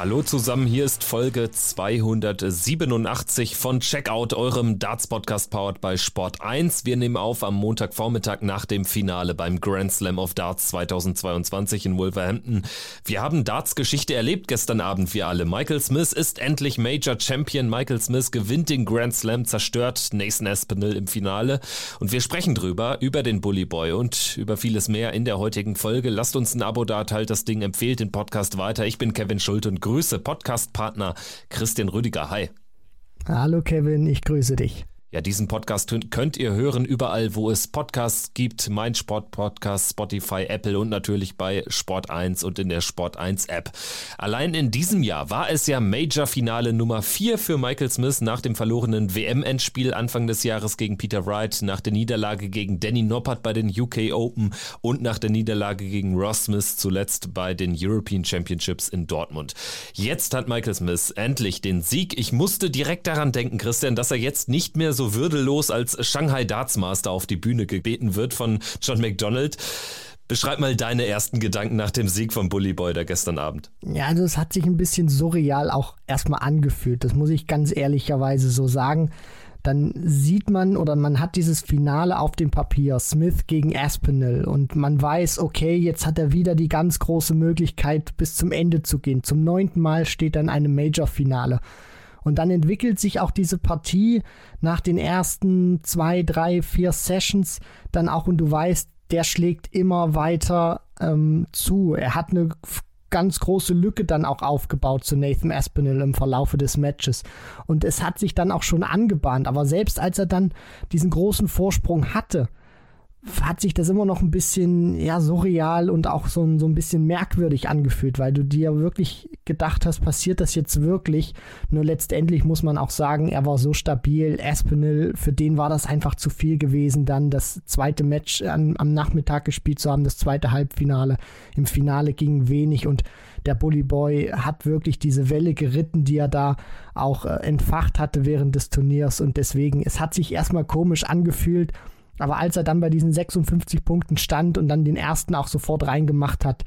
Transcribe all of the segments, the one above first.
Hallo zusammen, hier ist Folge 287 von Checkout, eurem Darts-Podcast powered by Sport 1. Wir nehmen auf am Montagvormittag nach dem Finale beim Grand Slam of Darts 2022 in Wolverhampton. Wir haben Darts-Geschichte erlebt gestern Abend, wir alle. Michael Smith ist endlich Major Champion. Michael Smith gewinnt den Grand Slam, zerstört Nathan Aspinall im Finale. Und wir sprechen drüber, über den Bully Boy und über vieles mehr in der heutigen Folge. Lasst uns ein Abo da, teilt das Ding, empfehlt den Podcast weiter. Ich bin Kevin Schulte und grüße Podcast-Partner Christian Rüdiger. Hi. Hallo Kevin, ich grüße dich. Ja, diesen Podcast könnt ihr hören überall, wo es Podcasts gibt. Mein Sport Podcast, Spotify, Apple und natürlich bei Sport 1 und in der Sport 1 App. Allein in diesem Jahr war es ja Major Finale Nummer 4 für Michael Smith nach dem verlorenen WM-Endspiel Anfang des Jahres gegen Peter Wright, nach der Niederlage gegen Danny Noppert bei den UK Open und nach der Niederlage gegen Ross Smith zuletzt bei den European Championships in Dortmund. Jetzt hat Michael Smith endlich den Sieg. Ich musste direkt daran denken, Christian, dass er jetzt nicht mehr so würdelos als Shanghai Darts Master auf die Bühne gebeten wird von John McDonald. Beschreib mal deine ersten Gedanken nach dem Sieg von Bully Boy da gestern Abend. Ja, also es hat sich ein bisschen surreal auch erstmal angefühlt. Das muss ich ganz ehrlicherweise so sagen. Dann sieht man oder man hat dieses Finale auf dem Papier, Smith gegen Aspinall und man weiß, okay, jetzt hat er wieder die ganz große Möglichkeit bis zum Ende zu gehen. Zum neunten Mal steht dann eine Major-Finale. Und dann entwickelt sich auch diese Partie nach den ersten zwei, drei, vier Sessions dann auch und du weißt, der schlägt immer weiter ähm, zu. Er hat eine ganz große Lücke dann auch aufgebaut zu Nathan Aspinall im Verlaufe des Matches. Und es hat sich dann auch schon angebahnt. Aber selbst als er dann diesen großen Vorsprung hatte, hat sich das immer noch ein bisschen ja surreal und auch so, so ein bisschen merkwürdig angefühlt, weil du dir wirklich gedacht hast, passiert das jetzt wirklich? Nur letztendlich muss man auch sagen, er war so stabil. Aspinall, für den war das einfach zu viel gewesen, dann das zweite Match an, am Nachmittag gespielt zu haben, das zweite Halbfinale. Im Finale ging wenig und der Bully Boy hat wirklich diese Welle geritten, die er da auch äh, entfacht hatte während des Turniers und deswegen, es hat sich erstmal komisch angefühlt aber als er dann bei diesen 56 Punkten stand und dann den ersten auch sofort reingemacht hat,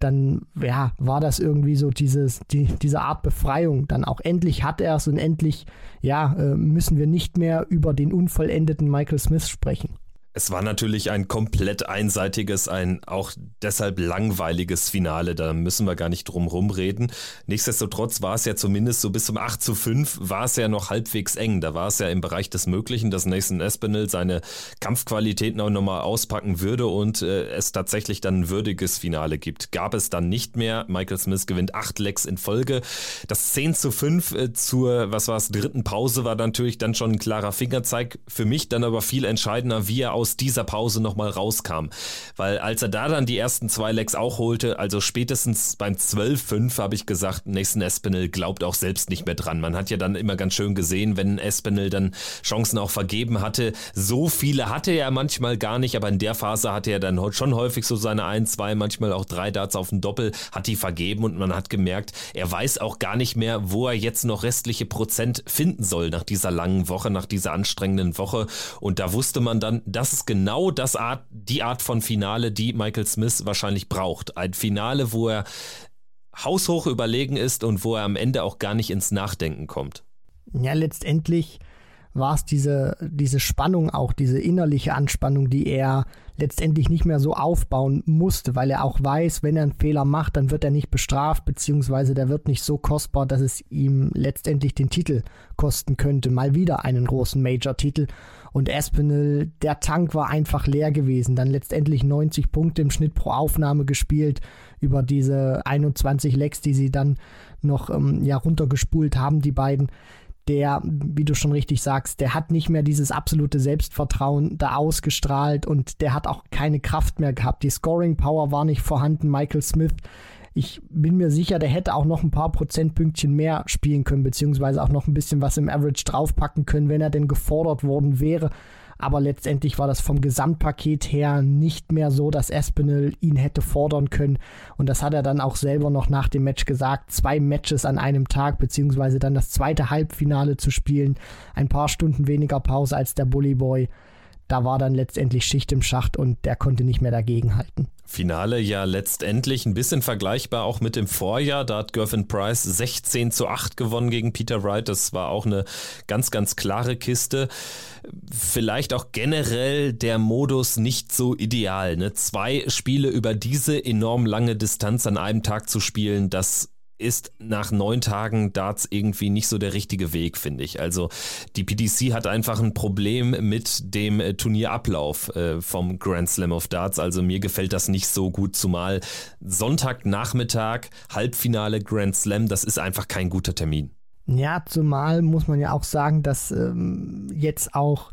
dann ja, war das irgendwie so dieses, die, diese Art Befreiung. Dann auch endlich hat er es und endlich ja, äh, müssen wir nicht mehr über den unvollendeten Michael Smith sprechen. Es war natürlich ein komplett einseitiges, ein auch deshalb langweiliges Finale. Da müssen wir gar nicht drum rumreden. Nichtsdestotrotz war es ja zumindest so bis zum 8 zu 5 war es ja noch halbwegs eng. Da war es ja im Bereich des Möglichen, dass Nathan Espinel seine Kampfqualitäten auch nochmal auspacken würde und äh, es tatsächlich dann ein würdiges Finale gibt. Gab es dann nicht mehr. Michael Smith gewinnt acht Lecks in Folge. Das 10 zu 5 äh, zur, was war es, dritten Pause war natürlich dann schon ein klarer Fingerzeig. Für mich dann aber viel entscheidender, wie er aus aus dieser Pause nochmal rauskam. Weil als er da dann die ersten zwei Lecks auch holte, also spätestens beim 12-5 habe ich gesagt, Nathan Espinel glaubt auch selbst nicht mehr dran. Man hat ja dann immer ganz schön gesehen, wenn Espinel dann Chancen auch vergeben hatte. So viele hatte er manchmal gar nicht, aber in der Phase hatte er dann schon häufig so seine ein, zwei, manchmal auch drei Darts auf dem Doppel, hat die vergeben und man hat gemerkt, er weiß auch gar nicht mehr, wo er jetzt noch restliche Prozent finden soll nach dieser langen Woche, nach dieser anstrengenden Woche. Und da wusste man dann, das ist genau das Art, die Art von Finale, die Michael Smith wahrscheinlich braucht. Ein Finale, wo er haushoch überlegen ist und wo er am Ende auch gar nicht ins Nachdenken kommt. Ja, letztendlich war es diese, diese Spannung auch, diese innerliche Anspannung, die er letztendlich nicht mehr so aufbauen musste, weil er auch weiß, wenn er einen Fehler macht, dann wird er nicht bestraft, beziehungsweise der wird nicht so kostbar, dass es ihm letztendlich den Titel kosten könnte. Mal wieder einen großen Major-Titel. Und Aspinall, der Tank war einfach leer gewesen. Dann letztendlich 90 Punkte im Schnitt pro Aufnahme gespielt über diese 21 Lecks, die sie dann noch ähm, ja, runtergespult haben, die beiden der, wie du schon richtig sagst, der hat nicht mehr dieses absolute Selbstvertrauen da ausgestrahlt und der hat auch keine Kraft mehr gehabt. Die Scoring Power war nicht vorhanden. Michael Smith, ich bin mir sicher, der hätte auch noch ein paar Prozentpünktchen mehr spielen können, beziehungsweise auch noch ein bisschen was im Average draufpacken können, wenn er denn gefordert worden wäre aber letztendlich war das vom Gesamtpaket her nicht mehr so, dass Espinel ihn hätte fordern können. Und das hat er dann auch selber noch nach dem Match gesagt. Zwei Matches an einem Tag, beziehungsweise dann das zweite Halbfinale zu spielen. Ein paar Stunden weniger Pause als der Bully Boy. da war dann letztendlich Schicht im Schacht und der konnte nicht mehr dagegenhalten. Finale ja letztendlich ein bisschen vergleichbar auch mit dem Vorjahr. Da hat Gervin Price 16 zu 8 gewonnen gegen Peter Wright. Das war auch eine ganz, ganz klare Kiste. Vielleicht auch generell der Modus nicht so ideal. Ne? Zwei Spiele über diese enorm lange Distanz an einem Tag zu spielen, das ist nach neun Tagen Darts irgendwie nicht so der richtige Weg, finde ich. Also die PDC hat einfach ein Problem mit dem äh, Turnierablauf äh, vom Grand Slam of Darts. Also mir gefällt das nicht so gut, zumal Sonntagnachmittag, Halbfinale Grand Slam, das ist einfach kein guter Termin. Ja, zumal muss man ja auch sagen, dass ähm, jetzt auch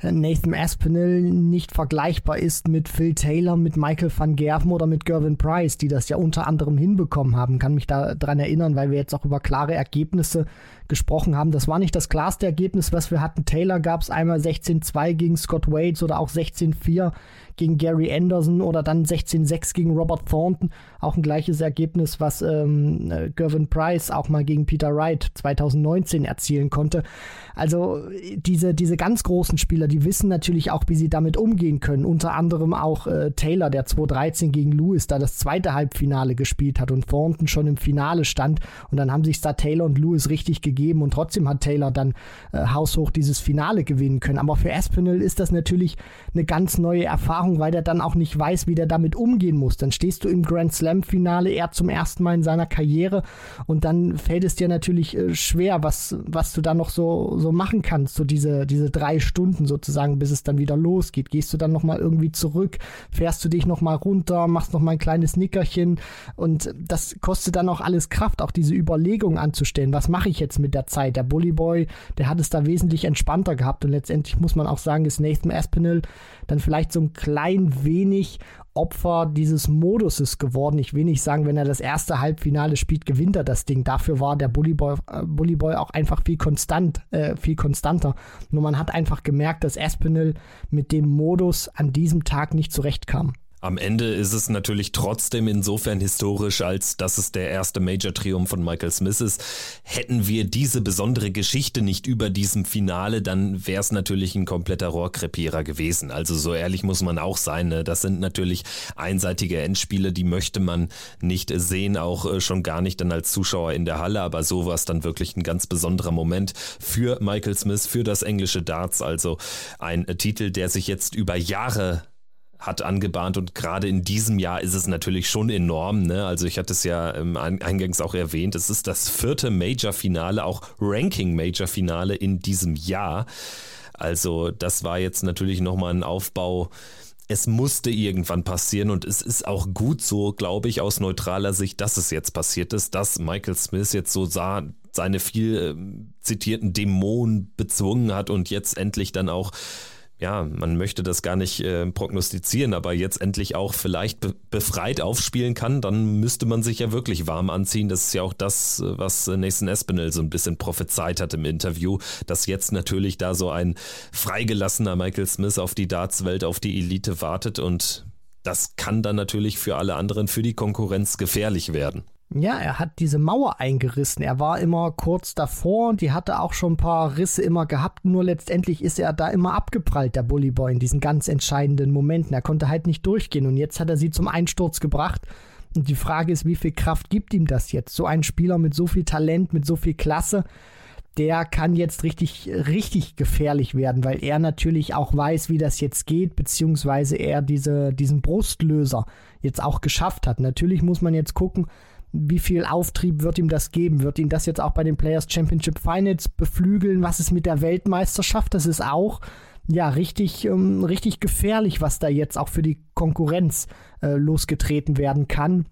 Nathan Aspinall nicht vergleichbar ist mit Phil Taylor, mit Michael van Gerven oder mit Gervin Price, die das ja unter anderem hinbekommen haben. Kann mich da dran erinnern, weil wir jetzt auch über klare Ergebnisse gesprochen haben. Das war nicht das klarste Ergebnis, was wir hatten. Taylor gab es einmal 16-2 gegen Scott Waits oder auch 16-4 gegen Gary Anderson oder dann 16-6 gegen Robert Thornton. Auch ein gleiches Ergebnis, was ähm, äh, Gervin Price auch mal gegen Peter Wright 2019 erzielen konnte. Also diese, diese ganz großen Spieler, die wissen natürlich auch, wie sie damit umgehen können. Unter anderem auch äh, Taylor, der 2013 gegen Lewis da das zweite Halbfinale gespielt hat und Thornton schon im Finale stand. Und dann haben sich da Taylor und Lewis richtig gegeben und trotzdem hat Taylor dann äh, haushoch dieses Finale gewinnen können. Aber für Aspinall ist das natürlich eine ganz neue Erfahrung weil der dann auch nicht weiß, wie der damit umgehen muss. Dann stehst du im Grand Slam Finale, er zum ersten Mal in seiner Karriere und dann fällt es dir natürlich äh, schwer, was, was du da noch so, so machen kannst, so diese, diese drei Stunden sozusagen, bis es dann wieder losgeht. Gehst du dann nochmal irgendwie zurück, fährst du dich nochmal runter, machst nochmal ein kleines Nickerchen und das kostet dann auch alles Kraft, auch diese Überlegung anzustellen, was mache ich jetzt mit der Zeit? Der Bully Boy, der hat es da wesentlich entspannter gehabt und letztendlich muss man auch sagen, ist Nathan Aspinall dann vielleicht so ein klein wenig Opfer dieses Moduses geworden. Ich will nicht sagen, wenn er das erste Halbfinale spielt, gewinnt er das Ding. Dafür war der Bully Boy, äh, Bully Boy auch einfach viel konstant, äh, viel konstanter. Nur man hat einfach gemerkt, dass Aspinall mit dem Modus an diesem Tag nicht zurechtkam. Am Ende ist es natürlich trotzdem insofern historisch, als dass es der erste Major-Triumph von Michael Smith ist. Hätten wir diese besondere Geschichte nicht über diesem Finale, dann wäre es natürlich ein kompletter Rohrkrepierer gewesen. Also so ehrlich muss man auch sein. Ne? Das sind natürlich einseitige Endspiele, die möchte man nicht sehen, auch äh, schon gar nicht dann als Zuschauer in der Halle. Aber so war es dann wirklich ein ganz besonderer Moment für Michael Smith, für das englische Darts. Also ein Titel, der sich jetzt über Jahre hat angebahnt und gerade in diesem Jahr ist es natürlich schon enorm. Ne? Also ich hatte es ja ähm, eingangs auch erwähnt, es ist das vierte Major-Finale, auch Ranking-Major-Finale in diesem Jahr. Also das war jetzt natürlich nochmal ein Aufbau. Es musste irgendwann passieren und es ist auch gut so, glaube ich, aus neutraler Sicht, dass es jetzt passiert ist, dass Michael Smith jetzt so sah, seine viel äh, zitierten Dämonen bezwungen hat und jetzt endlich dann auch ja, man möchte das gar nicht äh, prognostizieren, aber jetzt endlich auch vielleicht be befreit aufspielen kann, dann müsste man sich ja wirklich warm anziehen. Das ist ja auch das, was Nathan Espinel so ein bisschen prophezeit hat im Interview, dass jetzt natürlich da so ein freigelassener Michael Smith auf die Dartswelt, auf die Elite wartet und das kann dann natürlich für alle anderen, für die Konkurrenz gefährlich werden. Ja, er hat diese Mauer eingerissen. Er war immer kurz davor und die hatte auch schon ein paar Risse immer gehabt. Nur letztendlich ist er da immer abgeprallt, der Bully Boy, in diesen ganz entscheidenden Momenten. Er konnte halt nicht durchgehen und jetzt hat er sie zum Einsturz gebracht. Und die Frage ist, wie viel Kraft gibt ihm das jetzt? So ein Spieler mit so viel Talent, mit so viel Klasse, der kann jetzt richtig, richtig gefährlich werden, weil er natürlich auch weiß, wie das jetzt geht, beziehungsweise er diese, diesen Brustlöser jetzt auch geschafft hat. Natürlich muss man jetzt gucken, wie viel Auftrieb wird ihm das geben? Wird ihn das jetzt auch bei den Players Championship Finals beflügeln? Was ist mit der Weltmeisterschaft? Das ist auch ja richtig, ähm, richtig gefährlich, was da jetzt auch für die Konkurrenz äh, losgetreten werden kann.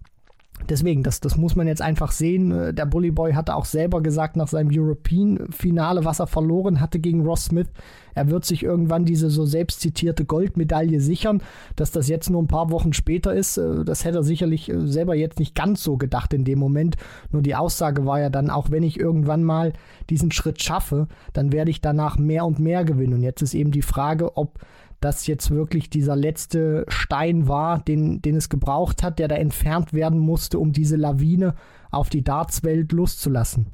Deswegen, das, das muss man jetzt einfach sehen. Äh, der Bully Boy hatte auch selber gesagt nach seinem European-Finale, was er verloren hatte gegen Ross Smith. Er wird sich irgendwann diese so selbst zitierte Goldmedaille sichern. Dass das jetzt nur ein paar Wochen später ist, äh, das hätte er sicherlich äh, selber jetzt nicht ganz so gedacht in dem Moment. Nur die Aussage war ja dann, auch wenn ich irgendwann mal diesen Schritt schaffe, dann werde ich danach mehr und mehr gewinnen. Und jetzt ist eben die Frage, ob das jetzt wirklich dieser letzte Stein war, den, den es gebraucht hat, der da entfernt werden musste, um diese Lawine auf die Dartswelt loszulassen.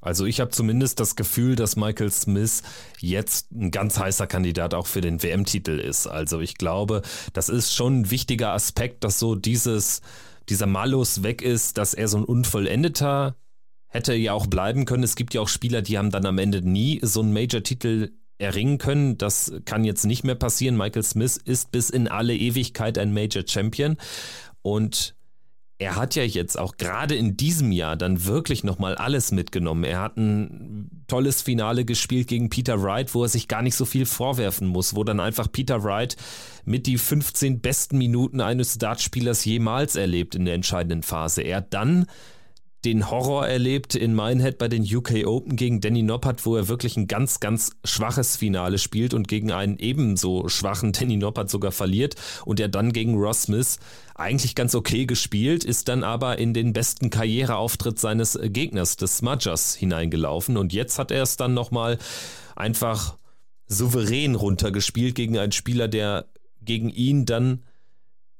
Also ich habe zumindest das Gefühl, dass Michael Smith jetzt ein ganz heißer Kandidat auch für den WM-Titel ist. Also ich glaube, das ist schon ein wichtiger Aspekt, dass so dieses, dieser Malus weg ist, dass er so ein unvollendeter hätte ja auch bleiben können. Es gibt ja auch Spieler, die haben dann am Ende nie so einen Major-Titel erringen können. Das kann jetzt nicht mehr passieren. Michael Smith ist bis in alle Ewigkeit ein Major Champion. Und er hat ja jetzt auch gerade in diesem Jahr dann wirklich nochmal alles mitgenommen. Er hat ein tolles Finale gespielt gegen Peter Wright, wo er sich gar nicht so viel vorwerfen muss, wo dann einfach Peter Wright mit die 15 besten Minuten eines Dartspielers jemals erlebt in der entscheidenden Phase. Er dann den Horror erlebt in Minehead bei den UK Open gegen Danny Noppert, wo er wirklich ein ganz, ganz schwaches Finale spielt und gegen einen ebenso schwachen Danny Noppert sogar verliert und er dann gegen Ross Smith eigentlich ganz okay gespielt, ist dann aber in den besten Karriereauftritt seines Gegners, des Smudgers, hineingelaufen. Und jetzt hat er es dann nochmal einfach souverän runtergespielt gegen einen Spieler, der gegen ihn dann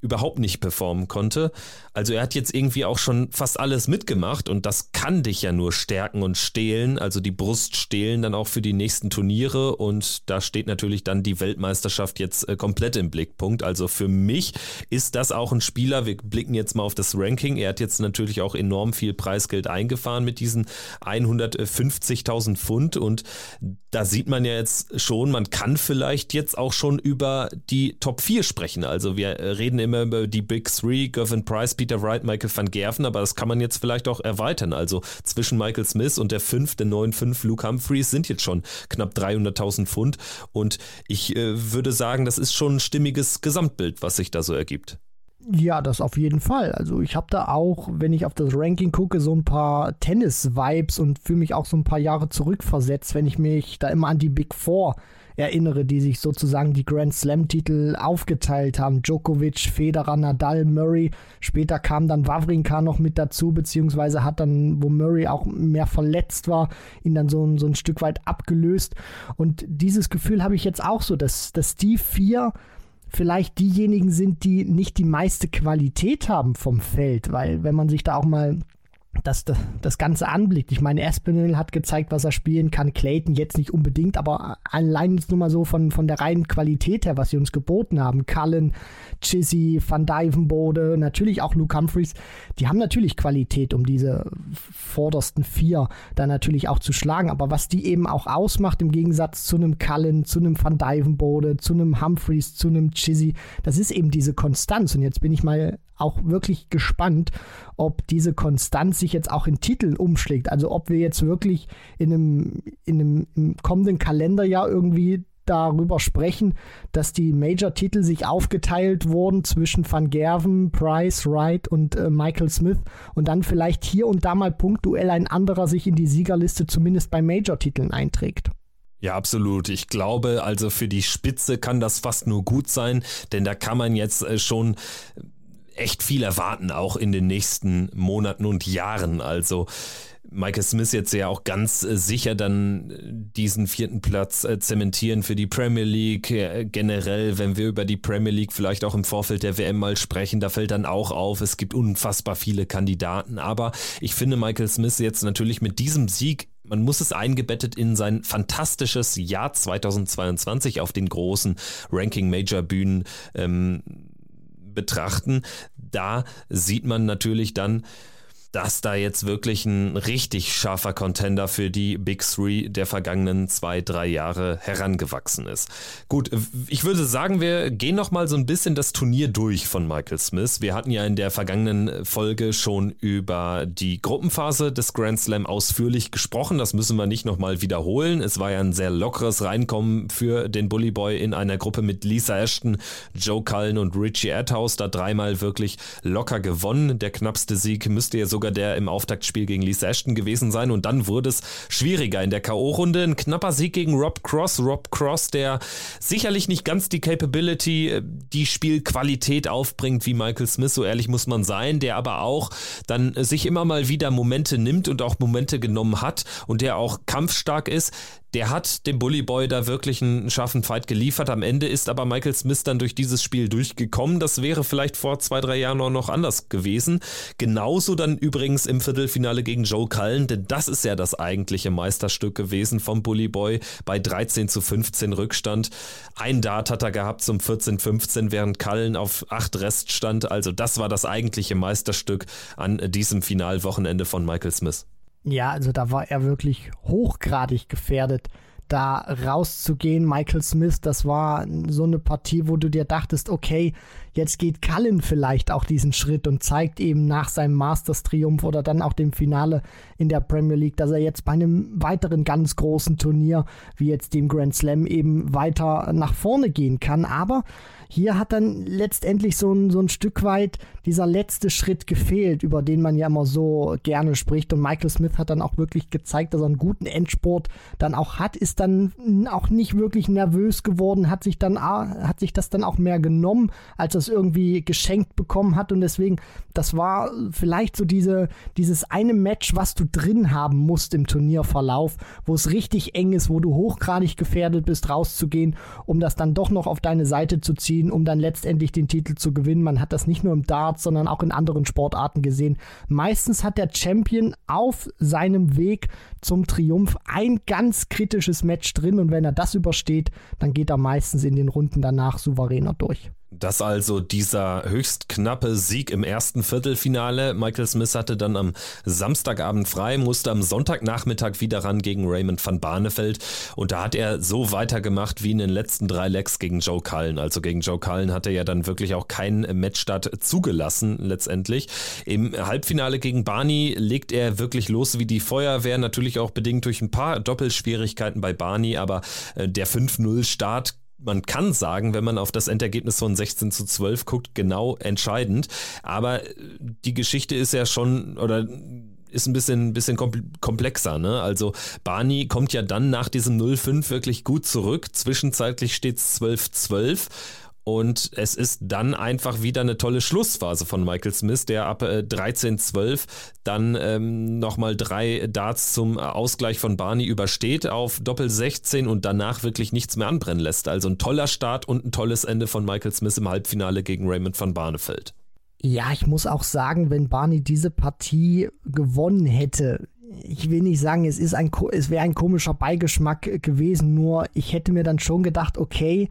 überhaupt nicht performen konnte. Also er hat jetzt irgendwie auch schon fast alles mitgemacht und das kann dich ja nur stärken und stehlen, also die Brust stehlen dann auch für die nächsten Turniere und da steht natürlich dann die Weltmeisterschaft jetzt äh, komplett im Blickpunkt. Also für mich ist das auch ein Spieler, wir blicken jetzt mal auf das Ranking, er hat jetzt natürlich auch enorm viel Preisgeld eingefahren mit diesen 150.000 Pfund und da sieht man ja jetzt schon, man kann vielleicht jetzt auch schon über die Top 4 sprechen. Also wir äh, reden immer immer die Big Three, Gavin Price, Peter Wright, Michael van Gerven, aber das kann man jetzt vielleicht auch erweitern. Also zwischen Michael Smith und der fünfte, neun, fünf Luke Humphreys sind jetzt schon knapp 300.000 Pfund und ich äh, würde sagen, das ist schon ein stimmiges Gesamtbild, was sich da so ergibt. Ja, das auf jeden Fall. Also ich habe da auch, wenn ich auf das Ranking gucke, so ein paar Tennis-Vibes und fühle mich auch so ein paar Jahre zurückversetzt, wenn ich mich da immer an die Big Four erinnere, die sich sozusagen die Grand Slam-Titel aufgeteilt haben. Djokovic, Federer, Nadal, Murray. Später kam dann Wawrinka noch mit dazu, beziehungsweise hat dann, wo Murray auch mehr verletzt war, ihn dann so, so ein Stück weit abgelöst. Und dieses Gefühl habe ich jetzt auch so, dass, dass die vier vielleicht diejenigen sind, die nicht die meiste Qualität haben vom Feld, weil wenn man sich da auch mal das, das, das Ganze anblickt. Ich meine, Espinel hat gezeigt, was er spielen kann. Clayton jetzt nicht unbedingt, aber allein nur mal so von, von der reinen Qualität her, was sie uns geboten haben. Cullen, Chizzy, Van Dyvenbode, natürlich auch Luke Humphreys. Die haben natürlich Qualität, um diese vordersten vier da natürlich auch zu schlagen. Aber was die eben auch ausmacht, im Gegensatz zu einem Cullen, zu einem Van Dyvenbode, zu einem Humphreys, zu einem Chizzy, das ist eben diese Konstanz. Und jetzt bin ich mal auch wirklich gespannt, ob diese Konstanz sich jetzt auch in Titeln umschlägt. Also ob wir jetzt wirklich in einem, in einem im kommenden Kalenderjahr irgendwie darüber sprechen, dass die Major-Titel sich aufgeteilt wurden zwischen Van Gerven, Price, Wright und äh, Michael Smith und dann vielleicht hier und da mal punktuell ein anderer sich in die Siegerliste zumindest bei Major-Titeln einträgt. Ja, absolut. Ich glaube, also für die Spitze kann das fast nur gut sein, denn da kann man jetzt äh, schon echt viel erwarten, auch in den nächsten Monaten und Jahren. Also Michael Smith jetzt ja auch ganz äh, sicher dann äh, diesen vierten Platz äh, zementieren für die Premier League. Generell, wenn wir über die Premier League vielleicht auch im Vorfeld der WM mal sprechen, da fällt dann auch auf, es gibt unfassbar viele Kandidaten. Aber ich finde Michael Smith jetzt natürlich mit diesem Sieg man muss es eingebettet in sein fantastisches Jahr 2022 auf den großen Ranking-Major-Bühnen ähm, betrachten. Da sieht man natürlich dann, dass da jetzt wirklich ein richtig scharfer Contender für die Big Three der vergangenen zwei, drei Jahre herangewachsen ist. Gut, ich würde sagen, wir gehen noch mal so ein bisschen das Turnier durch von Michael Smith. Wir hatten ja in der vergangenen Folge schon über die Gruppenphase des Grand Slam ausführlich gesprochen. Das müssen wir nicht noch mal wiederholen. Es war ja ein sehr lockeres Reinkommen für den Bully Boy in einer Gruppe mit Lisa Ashton, Joe Cullen und Richie Erdhaus. Da dreimal wirklich locker gewonnen. Der knappste Sieg müsste ja so sogar der im Auftaktspiel gegen Lisa Ashton gewesen sein. Und dann wurde es schwieriger in der K.O.-Runde. Ein knapper Sieg gegen Rob Cross. Rob Cross, der sicherlich nicht ganz die Capability, äh, die Spielqualität aufbringt wie Michael Smith, so ehrlich muss man sein, der aber auch dann sich immer mal wieder Momente nimmt und auch Momente genommen hat und der auch kampfstark ist der hat dem Bully Boy da wirklich einen scharfen Fight geliefert. Am Ende ist aber Michael Smith dann durch dieses Spiel durchgekommen. Das wäre vielleicht vor zwei, drei Jahren noch anders gewesen. Genauso dann übrigens im Viertelfinale gegen Joe Cullen, denn das ist ja das eigentliche Meisterstück gewesen vom Bully Boy bei 13 zu 15 Rückstand. Ein Dart hat er gehabt zum 14-15, während Cullen auf 8 Rest stand. Also das war das eigentliche Meisterstück an diesem Finalwochenende von Michael Smith. Ja, also da war er wirklich hochgradig gefährdet, da rauszugehen. Michael Smith, das war so eine Partie, wo du dir dachtest, okay, jetzt geht Cullen vielleicht auch diesen Schritt und zeigt eben nach seinem Masters-Triumph oder dann auch dem Finale in der Premier League, dass er jetzt bei einem weiteren ganz großen Turnier, wie jetzt dem Grand Slam, eben weiter nach vorne gehen kann. Aber hier hat dann letztendlich so ein, so ein Stück weit dieser letzte Schritt gefehlt, über den man ja immer so gerne spricht. Und Michael Smith hat dann auch wirklich gezeigt, dass er einen guten Endsport dann auch hat, ist dann auch nicht wirklich nervös geworden, hat sich dann hat sich das dann auch mehr genommen, als er es irgendwie geschenkt bekommen hat. Und deswegen, das war vielleicht so diese, dieses eine Match, was du drin haben musst im Turnierverlauf, wo es richtig eng ist, wo du hochgradig gefährdet bist, rauszugehen, um das dann doch noch auf deine Seite zu ziehen ziehen, um dann letztendlich den Titel zu gewinnen. Man hat das nicht nur im Darts, sondern auch in anderen Sportarten gesehen. Meistens hat der Champion auf seinem Weg zum Triumph ein ganz kritisches Match drin und wenn er das übersteht, dann geht er meistens in den Runden danach souveräner durch. Das also dieser höchst knappe Sieg im ersten Viertelfinale. Michael Smith hatte dann am Samstagabend frei, musste am Sonntagnachmittag wieder ran gegen Raymond van Barneveld und da hat er so weitergemacht wie in den letzten drei Legs gegen Joe Cullen. Also gegen Joe Cullen hat er ja dann wirklich auch keinen Matchstart zugelassen letztendlich. Im Halbfinale gegen Barney legt er wirklich los wie die Feuerwehr, natürlich auch bedingt durch ein paar Doppelschwierigkeiten bei Barney, aber äh, der 5-0 Start man kann sagen, wenn man auf das Endergebnis von 16 zu 12 guckt, genau entscheidend. Aber äh, die Geschichte ist ja schon, oder ist ein bisschen, bisschen komplexer. Ne? Also Barney kommt ja dann nach diesem 0-5 wirklich gut zurück. Zwischenzeitlich steht es 12-12 und es ist dann einfach wieder eine tolle Schlussphase von Michael Smith, der ab äh, 13-12 dann ähm, nochmal drei Darts zum Ausgleich von Barney übersteht auf Doppel 16 und danach wirklich nichts mehr anbrennen lässt. Also ein toller Start und ein tolles Ende von Michael Smith im Halbfinale gegen Raymond van Barneveld. Ja, ich muss auch sagen, wenn Barney diese Partie gewonnen hätte, ich will nicht sagen, es es wäre ein komischer Beigeschmack gewesen, nur ich hätte mir dann schon gedacht, okay,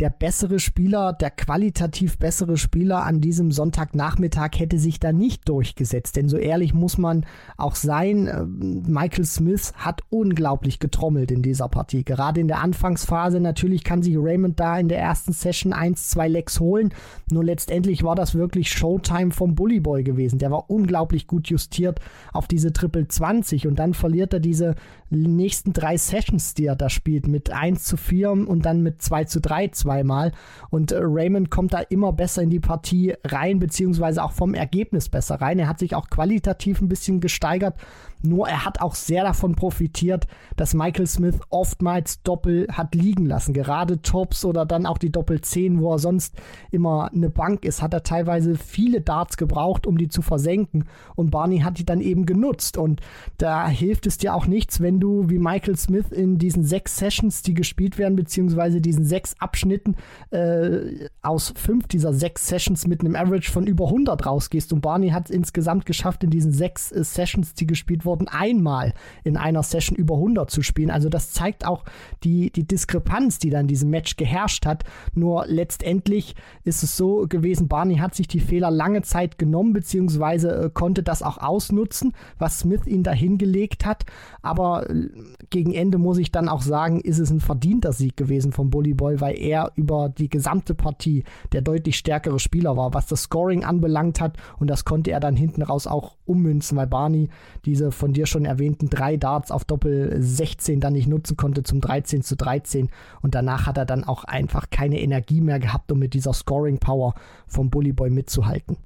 der bessere Spieler, der qualitativ bessere Spieler an diesem Sonntagnachmittag hätte sich da nicht durchgesetzt. Denn so ehrlich muss man auch sein, äh, Michael Smith hat unglaublich getrommelt in dieser Partie. Gerade in der Anfangsphase natürlich kann sich Raymond da in der ersten Session 1, 2 Lecks holen. Nur letztendlich war das wirklich Showtime vom Bully Boy gewesen. Der war unglaublich gut justiert auf diese Triple 20 und dann verliert er diese nächsten drei Sessions, die er da spielt, mit 1 zu 4 und dann mit 2 zu 3 zweimal. Und äh, Raymond kommt da immer besser in die Partie rein, beziehungsweise auch vom Ergebnis besser rein. Er hat sich auch qualitativ ein bisschen gesteigert. Nur er hat auch sehr davon profitiert, dass Michael Smith oftmals Doppel hat liegen lassen. Gerade Tops oder dann auch die Doppel 10, wo er sonst immer eine Bank ist, hat er teilweise viele Darts gebraucht, um die zu versenken. Und Barney hat die dann eben genutzt. Und da hilft es dir auch nichts, wenn du wie Michael Smith in diesen sechs Sessions, die gespielt werden, beziehungsweise diesen sechs Abschnitten äh, aus fünf dieser sechs Sessions mit einem Average von über 100 rausgehst. Und Barney hat es insgesamt geschafft, in diesen sechs äh, Sessions, die gespielt wurden, worden, einmal in einer Session über 100 zu spielen. Also das zeigt auch die, die Diskrepanz, die dann diesem Match geherrscht hat. Nur letztendlich ist es so gewesen, Barney hat sich die Fehler lange Zeit genommen, beziehungsweise äh, konnte das auch ausnutzen, was Smith ihn da hingelegt hat. Aber äh, gegen Ende muss ich dann auch sagen, ist es ein verdienter Sieg gewesen vom Bully Boy, weil er über die gesamte Partie der deutlich stärkere Spieler war, was das Scoring anbelangt hat. Und das konnte er dann hinten raus auch ummünzen, weil Barney diese von dir schon erwähnten drei Darts auf Doppel 16 dann nicht nutzen konnte zum 13 zu 13 und danach hat er dann auch einfach keine Energie mehr gehabt, um mit dieser Scoring Power vom Bully Boy mitzuhalten.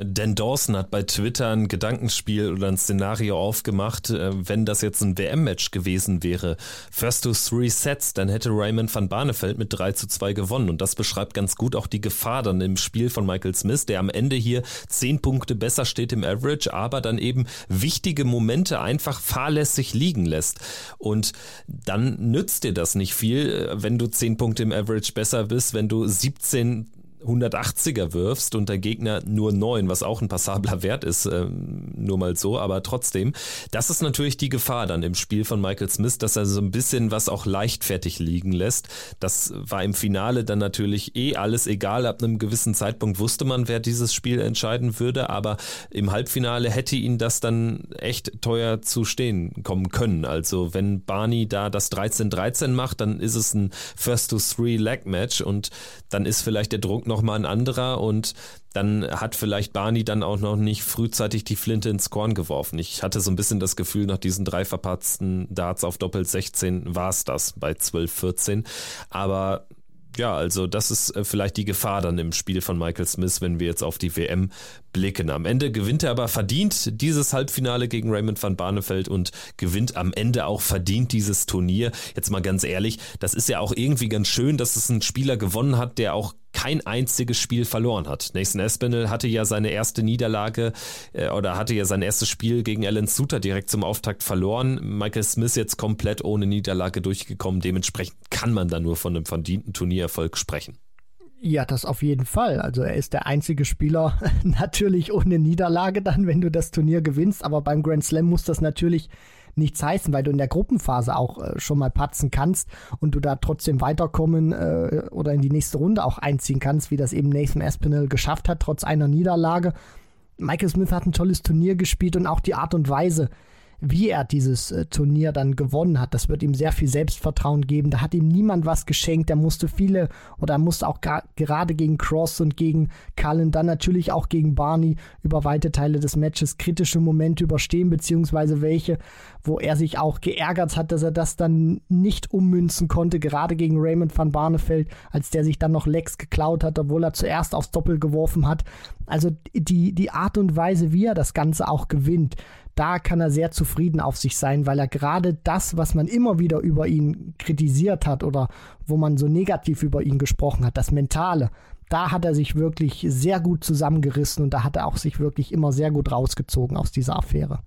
Dan Dawson hat bei Twitter ein Gedankenspiel oder ein Szenario aufgemacht, äh, wenn das jetzt ein WM-Match gewesen wäre. First to three Sets, dann hätte Raymond van Barneveld mit 3 zu 2 gewonnen. Und das beschreibt ganz gut auch die Gefahr dann im Spiel von Michael Smith, der am Ende hier 10 Punkte besser steht im Average, aber dann eben wichtige Momente einfach fahrlässig liegen lässt. Und dann nützt dir das nicht viel, äh, wenn du 10 Punkte im Average besser bist, wenn du 17 180er wirfst und der Gegner nur 9, was auch ein passabler Wert ist, äh, nur mal so, aber trotzdem, das ist natürlich die Gefahr dann im Spiel von Michael Smith, dass er so ein bisschen was auch leichtfertig liegen lässt. Das war im Finale dann natürlich eh alles egal. Ab einem gewissen Zeitpunkt wusste man, wer dieses Spiel entscheiden würde, aber im Halbfinale hätte ihn das dann echt teuer zu stehen kommen können. Also wenn Barney da das 13-13 macht, dann ist es ein First-to-Three-Leg-Match und dann ist vielleicht der Druck nochmal ein anderer und dann hat vielleicht Barney dann auch noch nicht frühzeitig die Flinte ins Korn geworfen. Ich hatte so ein bisschen das Gefühl, nach diesen drei verpatzten Darts auf Doppelt 16 war es das bei 12, 14. Aber ja, also das ist äh, vielleicht die Gefahr dann im Spiel von Michael Smith, wenn wir jetzt auf die WM blicken. Am Ende gewinnt er aber verdient dieses Halbfinale gegen Raymond van Barneveld und gewinnt am Ende auch verdient dieses Turnier. Jetzt mal ganz ehrlich, das ist ja auch irgendwie ganz schön, dass es ein Spieler gewonnen hat, der auch kein einziges Spiel verloren hat. Nathan Espinel hatte ja seine erste Niederlage äh, oder hatte ja sein erstes Spiel gegen Alan Suter direkt zum Auftakt verloren. Michael Smith jetzt komplett ohne Niederlage durchgekommen. Dementsprechend kann man da nur von einem verdienten Turniererfolg sprechen. Ja, das auf jeden Fall. Also er ist der einzige Spieler natürlich ohne Niederlage dann, wenn du das Turnier gewinnst. Aber beim Grand Slam muss das natürlich nichts heißen, weil du in der Gruppenphase auch äh, schon mal patzen kannst und du da trotzdem weiterkommen äh, oder in die nächste Runde auch einziehen kannst, wie das eben Nathan Aspinall geschafft hat, trotz einer Niederlage. Michael Smith hat ein tolles Turnier gespielt und auch die Art und Weise, wie er dieses äh, Turnier dann gewonnen hat. Das wird ihm sehr viel Selbstvertrauen geben. Da hat ihm niemand was geschenkt. Er musste viele oder er musste auch gerade gegen Cross und gegen Cullen, dann natürlich auch gegen Barney über weite Teile des Matches kritische Momente überstehen, beziehungsweise welche, wo er sich auch geärgert hat, dass er das dann nicht ummünzen konnte, gerade gegen Raymond van Barneveld, als der sich dann noch Lex geklaut hat, obwohl er zuerst aufs Doppel geworfen hat. Also die, die Art und Weise, wie er das Ganze auch gewinnt, da kann er sehr zufrieden auf sich sein, weil er gerade das, was man immer wieder über ihn kritisiert hat oder wo man so negativ über ihn gesprochen hat, das Mentale, da hat er sich wirklich sehr gut zusammengerissen und da hat er auch sich wirklich immer sehr gut rausgezogen aus dieser Affäre.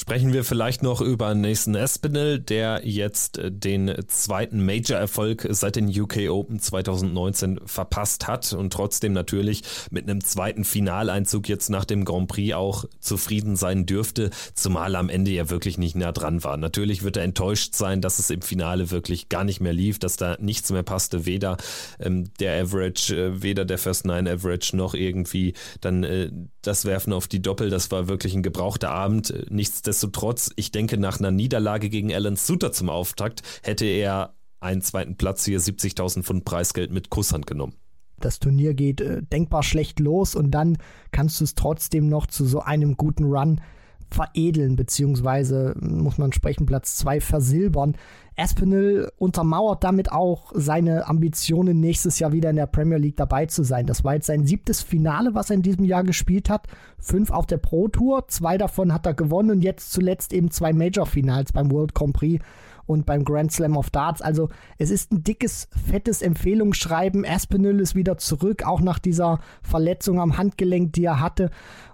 Sprechen wir vielleicht noch über Nathan Espinel, der jetzt äh, den zweiten Major-Erfolg seit den UK Open 2019 verpasst hat und trotzdem natürlich mit einem zweiten Finaleinzug jetzt nach dem Grand Prix auch zufrieden sein dürfte, zumal am Ende ja wirklich nicht nah dran war. Natürlich wird er enttäuscht sein, dass es im Finale wirklich gar nicht mehr lief, dass da nichts mehr passte, weder ähm, der Average, äh, weder der First Nine Average noch irgendwie dann äh, das Werfen auf die Doppel. Das war wirklich ein gebrauchter Abend. Nichts Nichtsdestotrotz, ich denke, nach einer Niederlage gegen Alan Suter zum Auftakt hätte er einen zweiten Platz hier 70.000 Pfund Preisgeld mit Kusshand genommen. Das Turnier geht äh, denkbar schlecht los und dann kannst du es trotzdem noch zu so einem guten Run veredeln, beziehungsweise muss man sprechen, Platz 2 versilbern. Aspinall untermauert damit auch seine Ambitionen, nächstes Jahr wieder in der Premier League dabei zu sein. Das war jetzt sein siebtes Finale, was er in diesem Jahr gespielt hat. Fünf auf der Pro Tour, zwei davon hat er gewonnen und jetzt zuletzt eben zwei Major-Finals beim World Grand Prix und beim Grand Slam of Darts. Also es ist ein dickes, fettes Empfehlungsschreiben. Aspinall ist wieder zurück, auch nach dieser Verletzung am Handgelenk, die er hatte.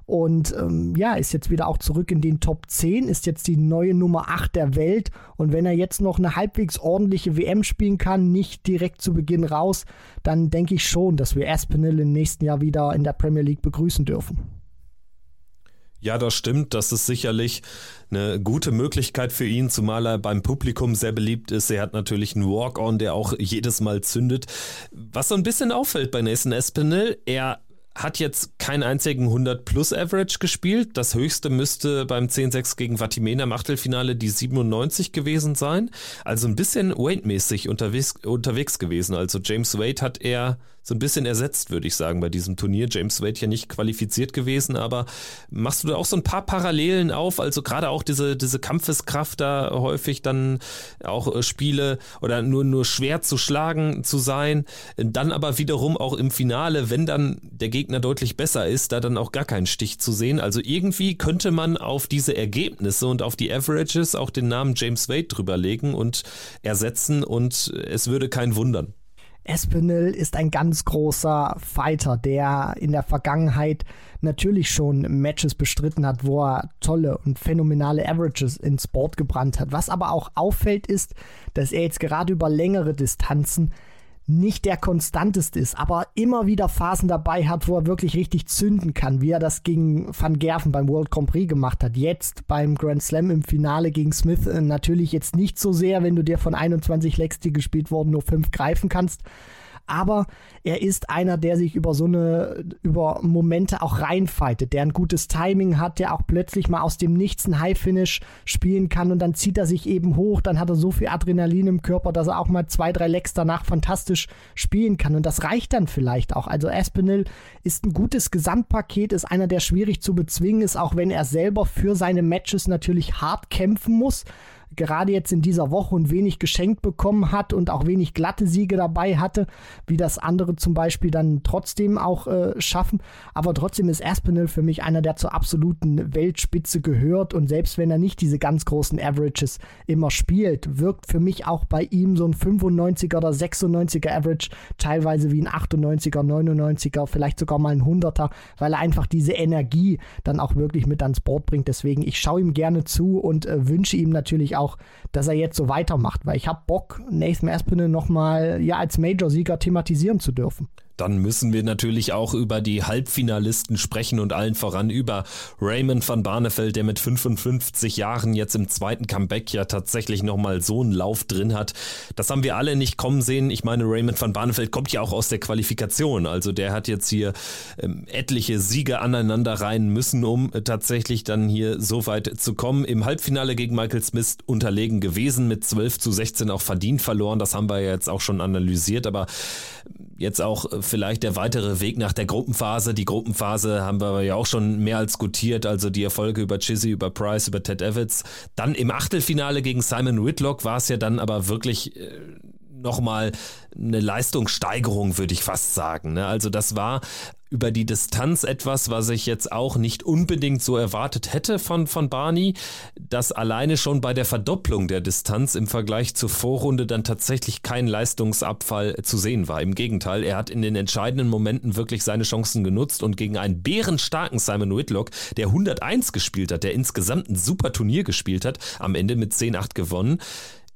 Und ähm, ja, ist jetzt wieder auch zurück in den Top 10, ist jetzt die neue Nummer 8 der Welt. Und wenn er jetzt noch eine halbwegs ordentliche WM spielen kann, nicht direkt zu Beginn raus, dann denke ich schon, dass wir Aspinall im nächsten Jahr wieder in der Premier League begrüßen dürfen. Ja, das stimmt. Das ist sicherlich eine gute Möglichkeit für ihn, zumal er beim Publikum sehr beliebt ist. Er hat natürlich einen Walk-On, der auch jedes Mal zündet. Was so ein bisschen auffällt bei Nathan Espinel, er hat jetzt keinen einzigen 100 plus Average gespielt. Das höchste müsste beim 10-6 gegen Vatimena im Achtelfinale die 97 gewesen sein. Also ein bisschen Wade-mäßig unterwegs, unterwegs gewesen. Also James Wade hat er so ein bisschen ersetzt, würde ich sagen, bei diesem Turnier. James Wade ja nicht qualifiziert gewesen, aber machst du da auch so ein paar Parallelen auf? Also gerade auch diese, diese Kampfeskraft da häufig dann auch äh, Spiele oder nur, nur schwer zu schlagen zu sein. Dann aber wiederum auch im Finale, wenn dann der Gegner deutlich besser ist, da dann auch gar keinen Stich zu sehen. Also irgendwie könnte man auf diese Ergebnisse und auf die Averages auch den Namen James Wade drüberlegen und ersetzen und es würde kein wundern. Espinel ist ein ganz großer Fighter, der in der Vergangenheit natürlich schon Matches bestritten hat, wo er tolle und phänomenale Averages ins Board gebrannt hat. Was aber auch auffällt, ist, dass er jetzt gerade über längere Distanzen nicht der konstanteste ist, aber immer wieder Phasen dabei hat, wo er wirklich richtig zünden kann, wie er das gegen Van Gerven beim World Grand Prix gemacht hat. Jetzt beim Grand Slam im Finale gegen Smith äh, natürlich jetzt nicht so sehr, wenn du dir von 21 Lecks, die gespielt wurden, nur 5 greifen kannst aber er ist einer, der sich über so eine, über Momente auch reinfightet, der ein gutes Timing hat, der auch plötzlich mal aus dem Nichts ein High-Finish spielen kann und dann zieht er sich eben hoch, dann hat er so viel Adrenalin im Körper, dass er auch mal zwei, drei Lecks danach fantastisch spielen kann und das reicht dann vielleicht auch. Also Aspinall ist ein gutes Gesamtpaket, ist einer, der schwierig zu bezwingen ist, auch wenn er selber für seine Matches natürlich hart kämpfen muss gerade jetzt in dieser Woche und wenig geschenkt bekommen hat und auch wenig glatte Siege dabei hatte, wie das andere zum Beispiel dann trotzdem auch äh, schaffen. Aber trotzdem ist Aspinall für mich einer, der zur absoluten Weltspitze gehört und selbst wenn er nicht diese ganz großen Averages immer spielt, wirkt für mich auch bei ihm so ein 95er oder 96er Average teilweise wie ein 98er, 99er, vielleicht sogar mal ein 100er, weil er einfach diese Energie dann auch wirklich mit ans Board bringt. Deswegen, ich schaue ihm gerne zu und äh, wünsche ihm natürlich auch auch, dass er jetzt so weitermacht, weil ich habe Bock, Nathan Aspinall nochmal ja, als Major-Sieger thematisieren zu dürfen. Dann müssen wir natürlich auch über die Halbfinalisten sprechen und allen voran über Raymond van Barneveld, der mit 55 Jahren jetzt im zweiten Comeback ja tatsächlich nochmal so einen Lauf drin hat. Das haben wir alle nicht kommen sehen. Ich meine, Raymond van Barneveld kommt ja auch aus der Qualifikation. Also der hat jetzt hier ähm, etliche Siege aneinander rein müssen, um äh, tatsächlich dann hier so weit zu kommen. Im Halbfinale gegen Michael Smith unterlegen gewesen, mit 12 zu 16 auch verdient verloren. Das haben wir ja jetzt auch schon analysiert. Aber jetzt auch äh, vielleicht der weitere Weg nach der Gruppenphase. Die Gruppenphase haben wir ja auch schon mehr als gutiert, also die Erfolge über Chizzy, über Price, über Ted Evans. Dann im Achtelfinale gegen Simon Whitlock war es ja dann aber wirklich äh, nochmal eine Leistungssteigerung, würde ich fast sagen. Ne? Also das war über die Distanz etwas, was ich jetzt auch nicht unbedingt so erwartet hätte von, von Barney, dass alleine schon bei der Verdopplung der Distanz im Vergleich zur Vorrunde dann tatsächlich kein Leistungsabfall zu sehen war. Im Gegenteil, er hat in den entscheidenden Momenten wirklich seine Chancen genutzt und gegen einen bärenstarken Simon Whitlock, der 101 gespielt hat, der insgesamt ein super Turnier gespielt hat, am Ende mit 10-8 gewonnen.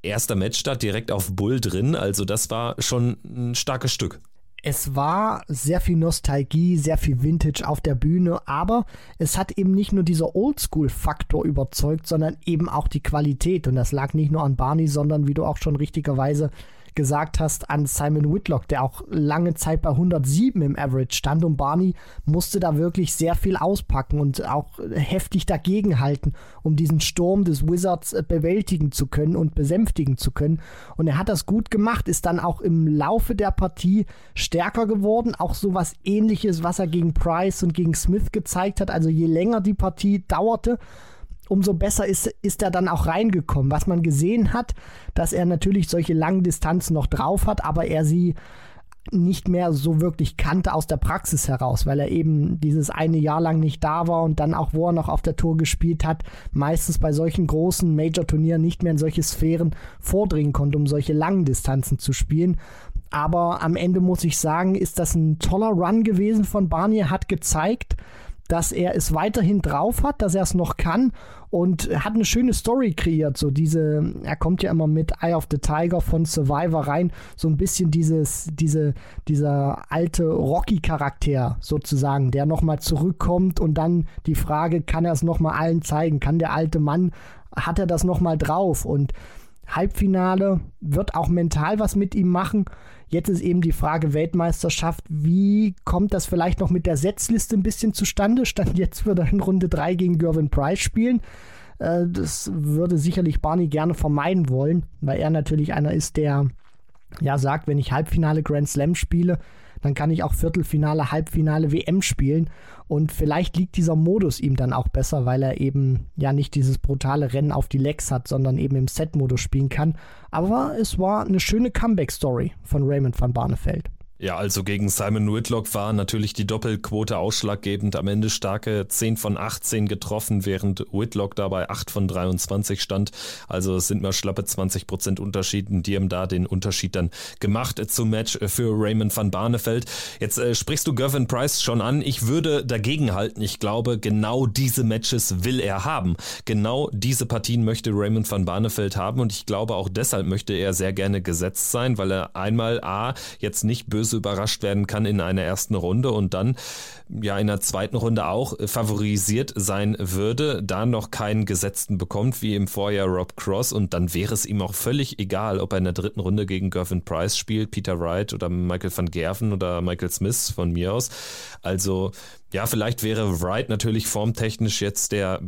Erster Matchstart direkt auf Bull drin, also das war schon ein starkes Stück es war sehr viel Nostalgie, sehr viel Vintage auf der Bühne, aber es hat eben nicht nur dieser Oldschool-Faktor überzeugt, sondern eben auch die Qualität. Und das lag nicht nur an Barney, sondern wie du auch schon richtigerweise gesagt hast, an Simon Whitlock, der auch lange Zeit bei 107 im Average stand und Barney musste da wirklich sehr viel auspacken und auch heftig dagegenhalten, um diesen Sturm des Wizards äh, bewältigen zu können und besänftigen zu können. Und er hat das gut gemacht, ist dann auch im Laufe der Partie stärker geworden, auch so was ähnliches, was er gegen Price und gegen Smith gezeigt hat. Also je länger die Partie dauerte, umso besser ist, ist er dann auch reingekommen. Was man gesehen hat, dass er natürlich solche langen Distanzen noch drauf hat, aber er sie nicht mehr so wirklich kannte aus der Praxis heraus, weil er eben dieses eine Jahr lang nicht da war und dann auch, wo er noch auf der Tour gespielt hat, meistens bei solchen großen Major-Turnieren nicht mehr in solche Sphären vordringen konnte, um solche langen Distanzen zu spielen. Aber am Ende muss ich sagen, ist das ein toller Run gewesen von Barney. Er hat gezeigt, dass er es weiterhin drauf hat, dass er es noch kann und hat eine schöne Story kreiert. So diese, er kommt ja immer mit Eye of the Tiger von Survivor rein, so ein bisschen dieses, diese, dieser alte Rocky-Charakter sozusagen, der nochmal zurückkommt und dann die Frage, kann er es nochmal allen zeigen? Kann der alte Mann, hat er das nochmal drauf? Und Halbfinale wird auch mental was mit ihm machen. Jetzt ist eben die Frage Weltmeisterschaft, wie kommt das vielleicht noch mit der Setzliste ein bisschen zustande? Stand jetzt würde er in Runde 3 gegen Gervin Price spielen. Äh, das würde sicherlich Barney gerne vermeiden wollen, weil er natürlich einer ist, der ja sagt, wenn ich Halbfinale Grand Slam spiele, dann kann ich auch Viertelfinale, Halbfinale WM spielen. Und vielleicht liegt dieser Modus ihm dann auch besser, weil er eben ja nicht dieses brutale Rennen auf die Legs hat, sondern eben im Set-Modus spielen kann. Aber es war eine schöne Comeback-Story von Raymond van Barneveld. Ja, also gegen Simon Whitlock war natürlich die Doppelquote ausschlaggebend. Am Ende starke 10 von 18 getroffen, während Whitlock dabei 8 von 23 stand. Also es sind mal schlappe 20 Prozent Unterschied. Die haben da den Unterschied dann gemacht zum Match für Raymond van Barneveld. Jetzt äh, sprichst du Gervin Price schon an. Ich würde dagegen halten. Ich glaube, genau diese Matches will er haben. Genau diese Partien möchte Raymond van Barneveld haben und ich glaube auch deshalb möchte er sehr gerne gesetzt sein, weil er einmal A, jetzt nicht böse böse überrascht werden kann in einer ersten Runde und dann ja in der zweiten Runde auch favorisiert sein würde, da noch keinen Gesetzten bekommt, wie im Vorjahr Rob Cross und dann wäre es ihm auch völlig egal, ob er in der dritten Runde gegen Gervin Price spielt, Peter Wright oder Michael van Gerven oder Michael Smith von mir aus. Also ja, vielleicht wäre Wright natürlich formtechnisch jetzt der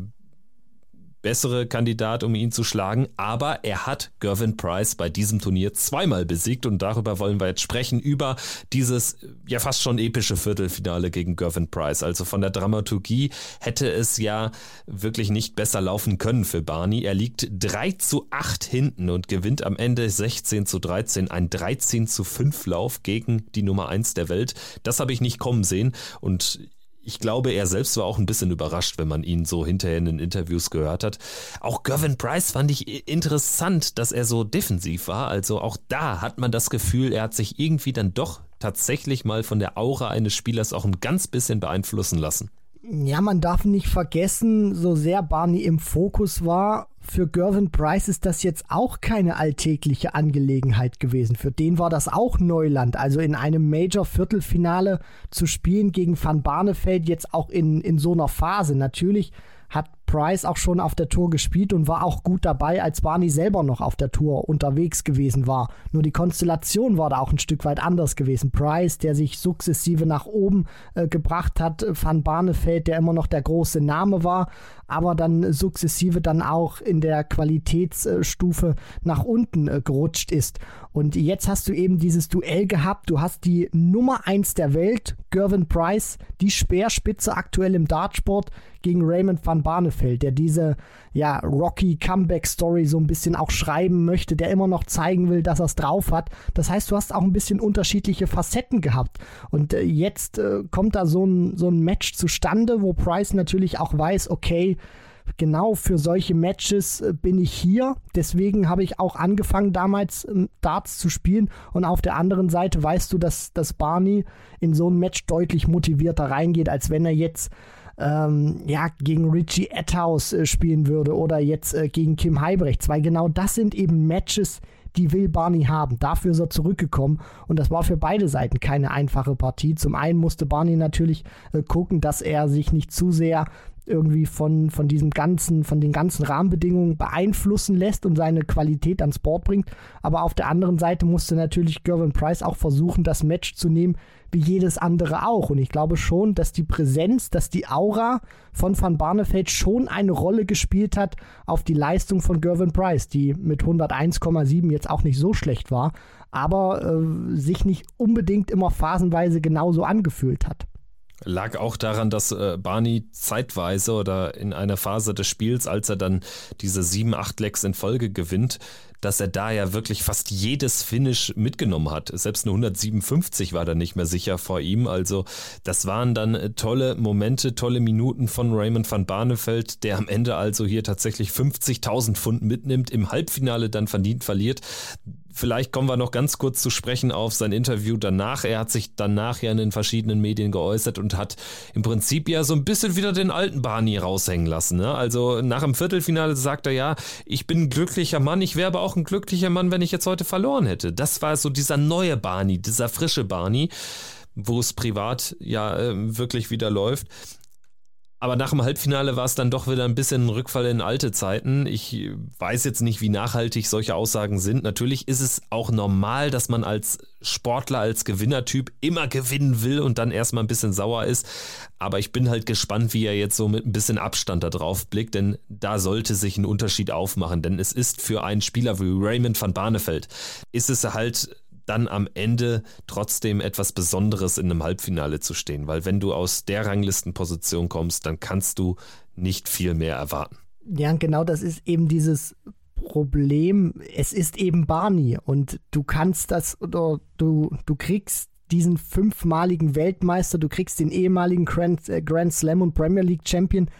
bessere Kandidat, um ihn zu schlagen, aber er hat Gervin Price bei diesem Turnier zweimal besiegt und darüber wollen wir jetzt sprechen, über dieses ja fast schon epische Viertelfinale gegen Gervin Price. Also von der Dramaturgie hätte es ja wirklich nicht besser laufen können für Barney. Er liegt 3 zu 8 hinten und gewinnt am Ende 16 zu 13, ein 13 zu 5 Lauf gegen die Nummer 1 der Welt. Das habe ich nicht kommen sehen und ich glaube, er selbst war auch ein bisschen überrascht, wenn man ihn so hinterher in den Interviews gehört hat. Auch Gervin Price fand ich interessant, dass er so defensiv war. Also auch da hat man das Gefühl, er hat sich irgendwie dann doch tatsächlich mal von der Aura eines Spielers auch ein ganz bisschen beeinflussen lassen. Ja, man darf nicht vergessen, so sehr Barney im Fokus war, für Gervin Price ist das jetzt auch keine alltägliche Angelegenheit gewesen. Für den war das auch Neuland. Also in einem Major-Viertelfinale zu spielen gegen Van Barneveld jetzt auch in, in so einer Phase. Natürlich hat Price auch schon auf der Tour gespielt und war auch gut dabei, als Barney selber noch auf der Tour unterwegs gewesen war. Nur die Konstellation war da auch ein Stück weit anders gewesen. Price, der sich sukzessive nach oben äh, gebracht hat, Van Barneveld, der immer noch der große Name war, aber dann sukzessive dann auch in der Qualitätsstufe nach unten äh, gerutscht ist. Und jetzt hast du eben dieses Duell gehabt. Du hast die Nummer 1 der Welt, Gervin Price, die Speerspitze aktuell im Dartsport gegen Raymond van Barneveld, der diese ja, Rocky Comeback Story so ein bisschen auch schreiben möchte, der immer noch zeigen will, dass er es drauf hat. Das heißt, du hast auch ein bisschen unterschiedliche Facetten gehabt. Und äh, jetzt äh, kommt da so ein, so ein Match zustande, wo Price natürlich auch weiß, okay, genau für solche Matches äh, bin ich hier. Deswegen habe ich auch angefangen, damals ähm, Darts zu spielen. Und auf der anderen Seite weißt du, dass, dass Barney in so ein Match deutlich motivierter reingeht, als wenn er jetzt ähm, ja, gegen Richie Etthaus äh, spielen würde oder jetzt äh, gegen Kim Heibrechts. Weil genau das sind eben Matches, die will Barney haben. Dafür ist er zurückgekommen und das war für beide Seiten keine einfache Partie. Zum einen musste Barney natürlich äh, gucken, dass er sich nicht zu sehr irgendwie von, von diesem ganzen, von den ganzen Rahmenbedingungen beeinflussen lässt und seine Qualität ans Board bringt. Aber auf der anderen Seite musste natürlich Gervin Price auch versuchen, das Match zu nehmen, wie jedes andere auch. Und ich glaube schon, dass die Präsenz, dass die Aura von Van Barneveld schon eine Rolle gespielt hat auf die Leistung von Gervin Price, die mit 101,7 jetzt auch nicht so schlecht war, aber äh, sich nicht unbedingt immer phasenweise genauso angefühlt hat. Lag auch daran, dass äh, Barney zeitweise oder in einer Phase des Spiels, als er dann diese sieben, acht Lecks in Folge gewinnt, dass er da ja wirklich fast jedes Finish mitgenommen hat. Selbst eine 157 war da nicht mehr sicher vor ihm. Also das waren dann äh, tolle Momente, tolle Minuten von Raymond van Barneveld, der am Ende also hier tatsächlich 50.000 Pfund mitnimmt, im Halbfinale dann verdient verliert. Vielleicht kommen wir noch ganz kurz zu sprechen auf sein Interview danach. Er hat sich danach ja in den verschiedenen Medien geäußert und hat im Prinzip ja so ein bisschen wieder den alten Barney raushängen lassen. Ne? Also nach dem Viertelfinale sagt er ja, ich bin ein glücklicher Mann, ich wäre aber auch ein glücklicher Mann, wenn ich jetzt heute verloren hätte. Das war so dieser neue Barney, dieser frische Barney, wo es privat ja äh, wirklich wieder läuft. Aber nach dem Halbfinale war es dann doch wieder ein bisschen ein Rückfall in alte Zeiten. Ich weiß jetzt nicht, wie nachhaltig solche Aussagen sind. Natürlich ist es auch normal, dass man als Sportler, als Gewinnertyp immer gewinnen will und dann erstmal ein bisschen sauer ist. Aber ich bin halt gespannt, wie er jetzt so mit ein bisschen Abstand da drauf blickt, denn da sollte sich ein Unterschied aufmachen. Denn es ist für einen Spieler wie Raymond van Barneveld, ist es halt dann am Ende trotzdem etwas Besonderes in einem Halbfinale zu stehen. Weil wenn du aus der Ranglistenposition kommst, dann kannst du nicht viel mehr erwarten. Ja, genau das ist eben dieses Problem. Es ist eben Barney und du kannst das oder du, du kriegst diesen fünfmaligen Weltmeister, du kriegst den ehemaligen Grand, äh, Grand Slam und Premier League Champion,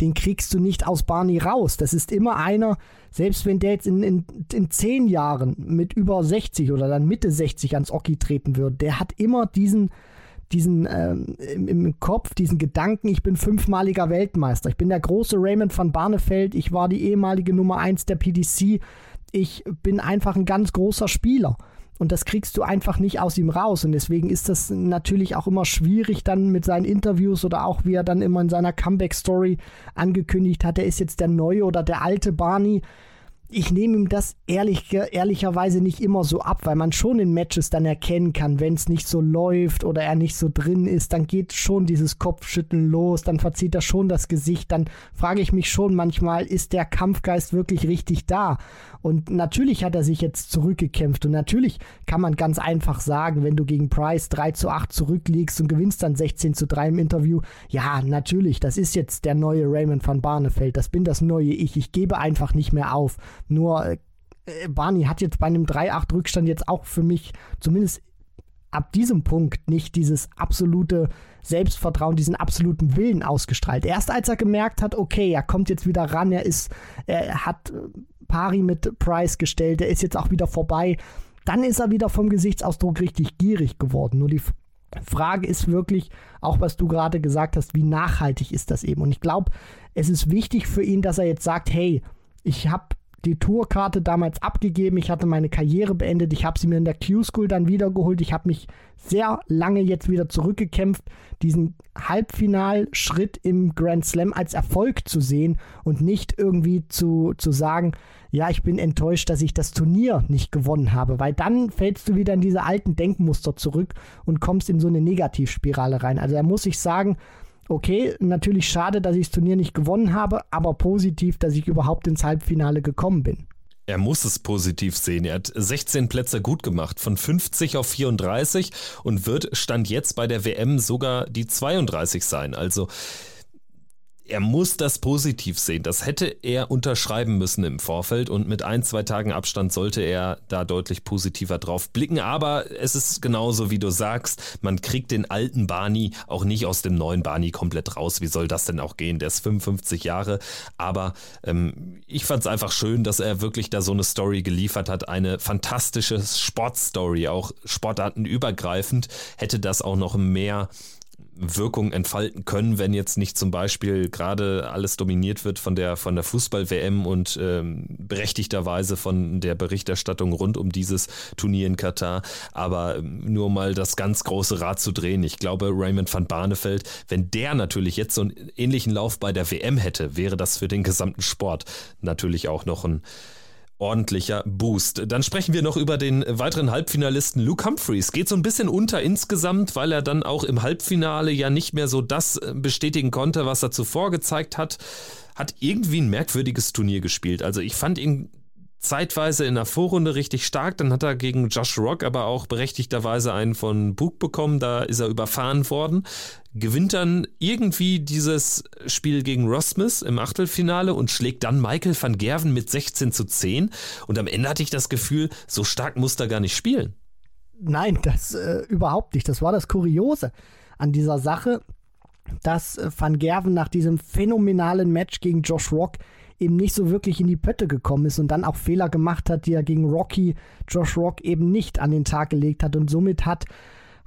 den kriegst du nicht aus Barney raus. Das ist immer einer, selbst wenn der jetzt in, in, in zehn Jahren mit über 60 oder dann Mitte 60 ans Oki treten würde, der hat immer diesen, diesen ähm, im, im, Kopf, diesen Gedanken, ich bin fünfmaliger Weltmeister, ich bin der große Raymond van Barneveld, ich war die ehemalige Nummer 1 der PDC, ich bin einfach ein ganz großer Spieler. Und das kriegst du einfach nicht aus ihm raus. Und deswegen ist das natürlich auch immer schwierig dann mit seinen Interviews oder auch wie er dann immer in seiner Comeback-Story angekündigt hat, er ist jetzt der neue oder der alte Barney ich nehme ihm das ehrlich, ehrlicherweise nicht immer so ab, weil man schon in Matches dann erkennen kann, wenn es nicht so läuft oder er nicht so drin ist, dann geht schon dieses Kopfschütteln los, dann verzieht er schon das Gesicht, dann frage ich mich schon manchmal, ist der Kampfgeist wirklich richtig da? Und natürlich hat er sich jetzt zurückgekämpft und natürlich kann man ganz einfach sagen, wenn du gegen Price 3 zu 8 zurückliegst und gewinnst dann 16 zu 3 im Interview, ja, natürlich, das ist jetzt der neue Raymond van Barneveld, das bin das neue Ich, ich gebe einfach nicht mehr auf. Nur äh, Barney hat jetzt bei einem 3-8-Rückstand jetzt auch für mich zumindest ab diesem Punkt nicht dieses absolute Selbstvertrauen, diesen absoluten Willen ausgestrahlt. Erst als er gemerkt hat, okay, er kommt jetzt wieder ran, er ist, er hat Pari mit Price gestellt, er ist jetzt auch wieder vorbei, dann ist er wieder vom Gesichtsausdruck richtig gierig geworden. Nur die Frage ist wirklich, auch was du gerade gesagt hast, wie nachhaltig ist das eben? Und ich glaube, es ist wichtig für ihn, dass er jetzt sagt, hey, ich habe die Tourkarte damals abgegeben. Ich hatte meine Karriere beendet. Ich habe sie mir in der Q-School dann wiedergeholt. Ich habe mich sehr lange jetzt wieder zurückgekämpft, diesen Halbfinalschritt im Grand Slam als Erfolg zu sehen und nicht irgendwie zu, zu sagen, ja, ich bin enttäuscht, dass ich das Turnier nicht gewonnen habe, weil dann fällst du wieder in diese alten Denkmuster zurück und kommst in so eine Negativspirale rein. Also da muss ich sagen, okay, natürlich schade, dass ich das Turnier nicht gewonnen habe, aber positiv, dass ich überhaupt ins Halbfinale gekommen bin. Er muss es positiv sehen. Er hat 16 Plätze gut gemacht, von 50 auf 34 und wird Stand jetzt bei der WM sogar die 32 sein. Also er muss das positiv sehen. Das hätte er unterschreiben müssen im Vorfeld und mit ein, zwei Tagen Abstand sollte er da deutlich positiver drauf blicken. Aber es ist genauso, wie du sagst, man kriegt den alten Barney auch nicht aus dem neuen Barney komplett raus. Wie soll das denn auch gehen? Der ist 55 Jahre. Aber ähm, ich fand es einfach schön, dass er wirklich da so eine Story geliefert hat. Eine fantastische Sportstory, auch sportartenübergreifend. Hätte das auch noch mehr Wirkung entfalten können, wenn jetzt nicht zum Beispiel gerade alles dominiert wird von der, von der Fußball-WM und ähm, berechtigterweise von der Berichterstattung rund um dieses Turnier in Katar. Aber ähm, nur mal das ganz große Rad zu drehen. Ich glaube, Raymond van Barneveld, wenn der natürlich jetzt so einen ähnlichen Lauf bei der WM hätte, wäre das für den gesamten Sport natürlich auch noch ein ordentlicher Boost. Dann sprechen wir noch über den weiteren Halbfinalisten Luke Humphreys. Geht so ein bisschen unter insgesamt, weil er dann auch im Halbfinale ja nicht mehr so das äh, bestätigen konnte, was er zuvor gezeigt hat. Hat irgendwie ein merkwürdiges Turnier gespielt. Also ich fand ihn zeitweise in der Vorrunde richtig stark. Dann hat er gegen Josh Rock aber auch berechtigterweise einen von Bug bekommen. Da ist er überfahren worden. Gewinnt dann irgendwie dieses Spiel gegen Smith im Achtelfinale und schlägt dann Michael van Gerven mit 16 zu 10. Und am Ende hatte ich das Gefühl, so stark muss er gar nicht spielen. Nein, das äh, überhaupt nicht. Das war das Kuriose an dieser Sache, dass äh, Van Gerven nach diesem phänomenalen Match gegen Josh Rock eben nicht so wirklich in die Pötte gekommen ist und dann auch Fehler gemacht hat, die er gegen Rocky, Josh Rock eben nicht an den Tag gelegt hat. Und somit hat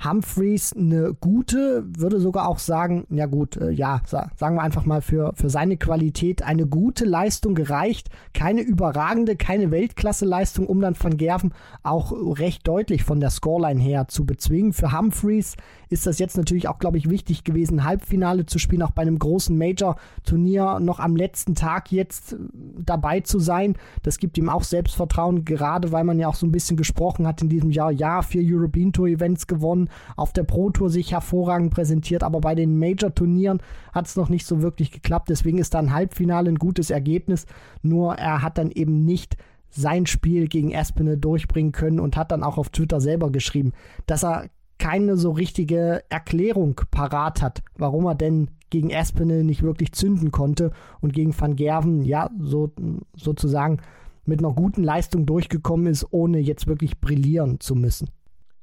Humphreys eine gute, würde sogar auch sagen, ja gut, äh, ja, sagen wir einfach mal für, für seine Qualität eine gute Leistung gereicht. Keine überragende, keine Weltklasse-Leistung, um dann Van Gerven auch recht deutlich von der Scoreline her zu bezwingen. Für Humphreys ist das jetzt natürlich auch, glaube ich, wichtig gewesen, Halbfinale zu spielen, auch bei einem großen Major-Turnier noch am letzten Tag jetzt äh, dabei zu sein. Das gibt ihm auch Selbstvertrauen, gerade weil man ja auch so ein bisschen gesprochen hat in diesem Jahr, ja, vier European Tour Events gewonnen, auf der Pro Tour sich hervorragend präsentiert, aber bei den Major-Turnieren hat es noch nicht so wirklich geklappt. Deswegen ist da ein Halbfinale ein gutes Ergebnis. Nur er hat dann eben nicht sein Spiel gegen Espinel durchbringen können und hat dann auch auf Twitter selber geschrieben, dass er keine so richtige Erklärung parat hat, warum er denn gegen Espinel nicht wirklich zünden konnte und gegen Van Gerven, ja, so, sozusagen mit einer guten Leistung durchgekommen ist, ohne jetzt wirklich brillieren zu müssen.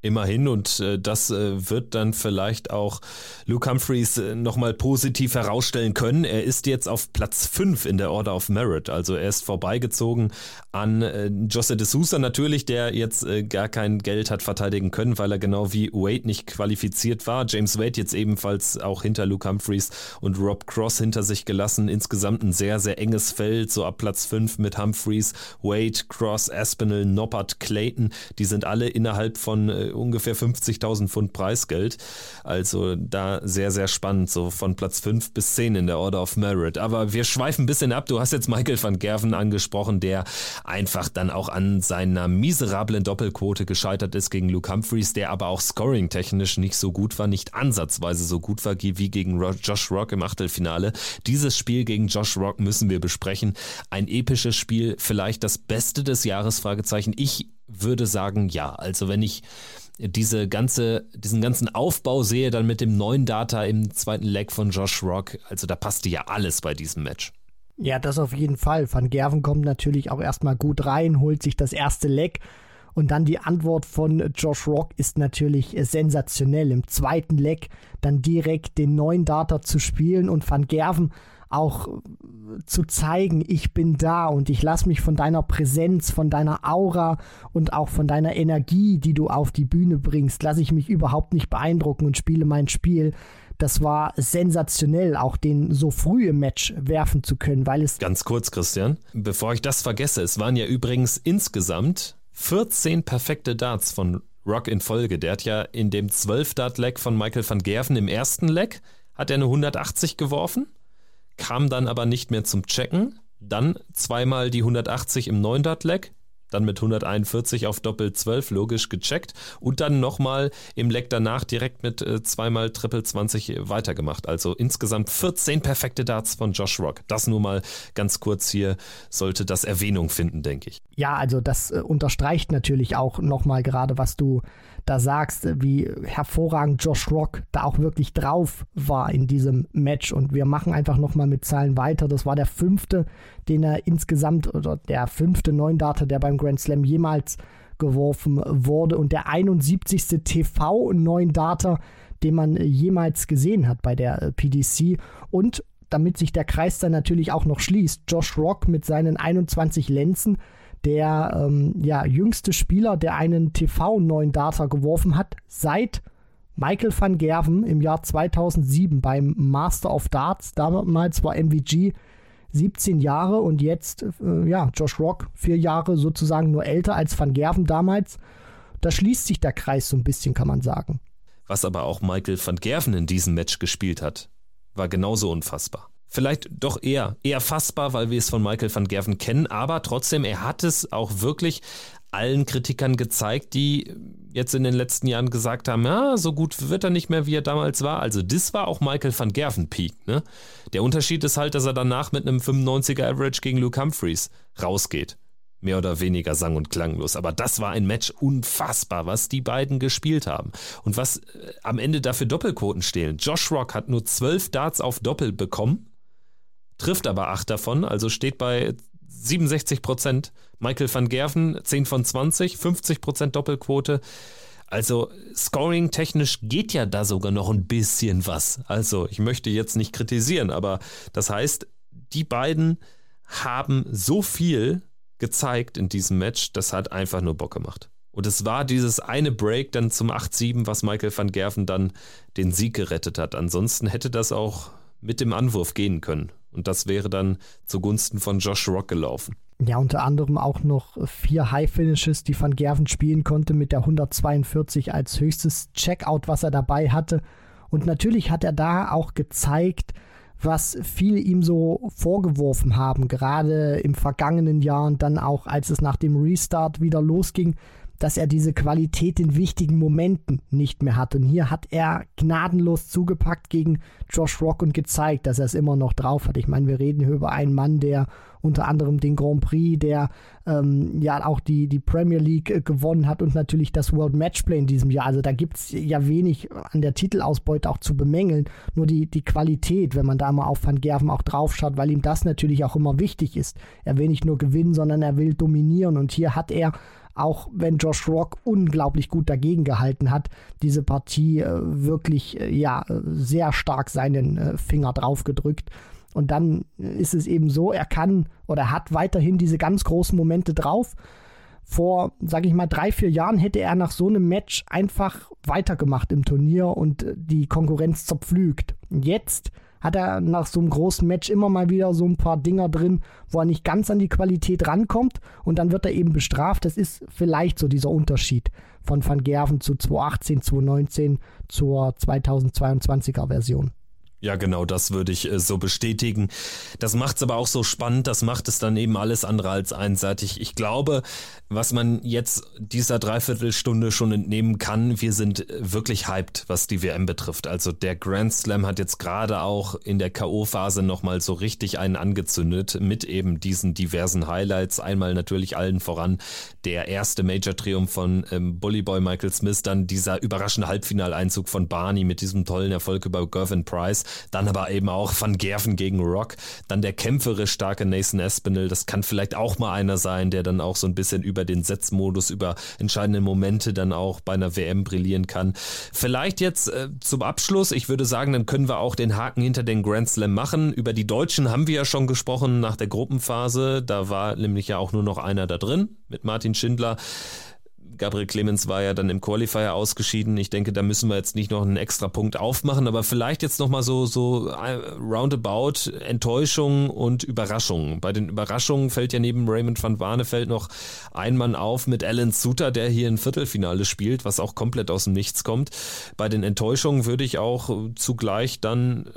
Immerhin und äh, das äh, wird dann vielleicht auch Luke Humphreys äh, nochmal positiv herausstellen können. Er ist jetzt auf Platz 5 in der Order of Merit, also er ist vorbeigezogen an äh, Jose de Sousa natürlich, der jetzt äh, gar kein Geld hat verteidigen können, weil er genau wie Wade nicht qualifiziert war. James Wade jetzt ebenfalls auch hinter Luke Humphreys und Rob Cross hinter sich gelassen. Insgesamt ein sehr, sehr enges Feld, so ab Platz 5 mit Humphreys, Wade, Cross, Aspinall, Noppert, Clayton. Die sind alle innerhalb von äh, ungefähr 50.000 Pfund Preisgeld. Also da sehr, sehr spannend, so von Platz 5 bis 10 in der Order of Merit. Aber wir schweifen ein bisschen ab. Du hast jetzt Michael van Gerven angesprochen, der einfach dann auch an seiner miserablen Doppelquote gescheitert ist gegen Luke Humphreys, der aber auch scoring-technisch nicht so gut war, nicht ansatzweise so gut war wie gegen Josh Rock im Achtelfinale. Dieses Spiel gegen Josh Rock müssen wir besprechen. Ein episches Spiel, vielleicht das Beste des Jahres, Fragezeichen. Ich würde sagen, ja. Also wenn ich diese ganze, diesen ganzen Aufbau sehe, dann mit dem neuen Data im zweiten Leg von Josh Rock, also da passte ja alles bei diesem Match. Ja, das auf jeden Fall. Van Gerven kommt natürlich auch erstmal gut rein, holt sich das erste Leg. Und dann die Antwort von Josh Rock ist natürlich sensationell. Im zweiten Leg dann direkt den neuen Data zu spielen und Van Gerven auch zu zeigen, ich bin da und ich lasse mich von deiner Präsenz, von deiner Aura und auch von deiner Energie, die du auf die Bühne bringst, lasse ich mich überhaupt nicht beeindrucken und spiele mein Spiel. Das war sensationell, auch den so früh im Match werfen zu können, weil es. Ganz kurz, Christian, bevor ich das vergesse, es waren ja übrigens insgesamt 14 perfekte Darts von Rock in Folge. Der hat ja in dem 12-Dart-Leg von Michael van Gerven im ersten Leg hat er eine 180 geworfen kam dann aber nicht mehr zum Checken. Dann zweimal die 180 im 9 Dart Leg, dann mit 141 auf Doppel 12 logisch gecheckt und dann nochmal im Leg danach direkt mit äh, zweimal Triple 20 weitergemacht. Also insgesamt 14 perfekte Darts von Josh Rock. Das nur mal ganz kurz hier sollte das Erwähnung finden, denke ich. Ja, also das äh, unterstreicht natürlich auch nochmal gerade, was du da sagst, wie hervorragend Josh Rock da auch wirklich drauf war in diesem Match. Und wir machen einfach nochmal mit Zahlen weiter. Das war der fünfte, den er insgesamt, oder der fünfte Neundata, der beim Grand Slam jemals geworfen wurde. Und der 71. TV-Neundata, den man jemals gesehen hat bei der PDC. Und damit sich der Kreis dann natürlich auch noch schließt, Josh Rock mit seinen 21 Lenzen der ähm, ja, jüngste Spieler, der einen TV-neuen Data geworfen hat, seit Michael van Gerven im Jahr 2007 beim Master of Darts. Damals war MVG 17 Jahre und jetzt, äh, ja, Josh Rock vier Jahre sozusagen nur älter als van Gerven damals. Da schließt sich der Kreis so ein bisschen, kann man sagen. Was aber auch Michael van Gerven in diesem Match gespielt hat, war genauso unfassbar vielleicht doch eher, eher fassbar, weil wir es von Michael van Gerven kennen, aber trotzdem, er hat es auch wirklich allen Kritikern gezeigt, die jetzt in den letzten Jahren gesagt haben, ja, so gut wird er nicht mehr, wie er damals war. Also das war auch Michael van Gerven Peak. Ne? Der Unterschied ist halt, dass er danach mit einem 95er Average gegen Luke Humphreys rausgeht. Mehr oder weniger sang- und klanglos. Aber das war ein Match unfassbar, was die beiden gespielt haben. Und was äh, am Ende dafür Doppelquoten stehlen. Josh Rock hat nur zwölf Darts auf Doppel bekommen trifft aber acht davon, also steht bei 67 Prozent. Michael van Gerven 10 von 20, 50 Prozent Doppelquote. Also scoring-technisch geht ja da sogar noch ein bisschen was. Also ich möchte jetzt nicht kritisieren, aber das heißt, die beiden haben so viel gezeigt in diesem Match, das hat einfach nur Bock gemacht. Und es war dieses eine Break dann zum 8-7, was Michael van Gerven dann den Sieg gerettet hat. Ansonsten hätte das auch mit dem Anwurf gehen können. Und das wäre dann zugunsten von Josh Rock gelaufen. Ja, unter anderem auch noch vier High Finishes, die Van Gerven spielen konnte mit der 142 als höchstes Checkout, was er dabei hatte. Und natürlich hat er da auch gezeigt, was viele ihm so vorgeworfen haben, gerade im vergangenen Jahr und dann auch, als es nach dem Restart wieder losging, dass er diese Qualität in wichtigen Momenten nicht mehr hat. Und hier hat er gnadenlos zugepackt gegen Josh Rock und gezeigt, dass er es immer noch drauf hat. Ich meine, wir reden hier über einen Mann, der unter anderem den Grand Prix, der ähm, ja auch die, die Premier League äh, gewonnen hat und natürlich das World Matchplay in diesem Jahr. Also da gibt es ja wenig an der Titelausbeute auch zu bemängeln. Nur die, die Qualität, wenn man da mal auf Van Gerven auch draufschaut, weil ihm das natürlich auch immer wichtig ist. Er will nicht nur gewinnen, sondern er will dominieren. Und hier hat er auch wenn Josh Rock unglaublich gut dagegen gehalten hat, diese Partie äh, wirklich äh, ja sehr stark seinen äh, Finger drauf gedrückt. Und dann ist es eben so, er kann oder hat weiterhin diese ganz großen Momente drauf. Vor, sage ich mal, drei, vier Jahren hätte er nach so einem Match einfach weitergemacht im Turnier und äh, die Konkurrenz zerpflügt. Jetzt hat er nach so einem großen Match immer mal wieder so ein paar Dinger drin, wo er nicht ganz an die Qualität rankommt und dann wird er eben bestraft. Das ist vielleicht so dieser Unterschied von Van Gerven zu 2018, 2019 zur 2022er Version. Ja, genau, das würde ich äh, so bestätigen. Das macht es aber auch so spannend, das macht es dann eben alles andere als einseitig. Ich glaube, was man jetzt dieser Dreiviertelstunde schon entnehmen kann, wir sind äh, wirklich hyped, was die WM betrifft. Also der Grand Slam hat jetzt gerade auch in der K.O.-Phase nochmal so richtig einen angezündet mit eben diesen diversen Highlights. Einmal natürlich allen voran der erste Major-Triumph von ähm, Bullyboy Michael Smith, dann dieser überraschende Halbfinaleinzug von Barney mit diesem tollen Erfolg über Gervin Price. Dann aber eben auch Van Gerven gegen Rock. Dann der kämpferisch starke Nathan Espinel. Das kann vielleicht auch mal einer sein, der dann auch so ein bisschen über den Setzmodus, über entscheidende Momente dann auch bei einer WM brillieren kann. Vielleicht jetzt äh, zum Abschluss. Ich würde sagen, dann können wir auch den Haken hinter den Grand Slam machen. Über die Deutschen haben wir ja schon gesprochen nach der Gruppenphase. Da war nämlich ja auch nur noch einer da drin mit Martin Schindler. Gabriel Clemens war ja dann im Qualifier ausgeschieden. Ich denke, da müssen wir jetzt nicht noch einen extra Punkt aufmachen, aber vielleicht jetzt nochmal so, so äh, roundabout Enttäuschung und Überraschung. Bei den Überraschungen fällt ja neben Raymond van Warnefeld noch ein Mann auf mit Alan Suter, der hier ein Viertelfinale spielt, was auch komplett aus dem Nichts kommt. Bei den Enttäuschungen würde ich auch zugleich dann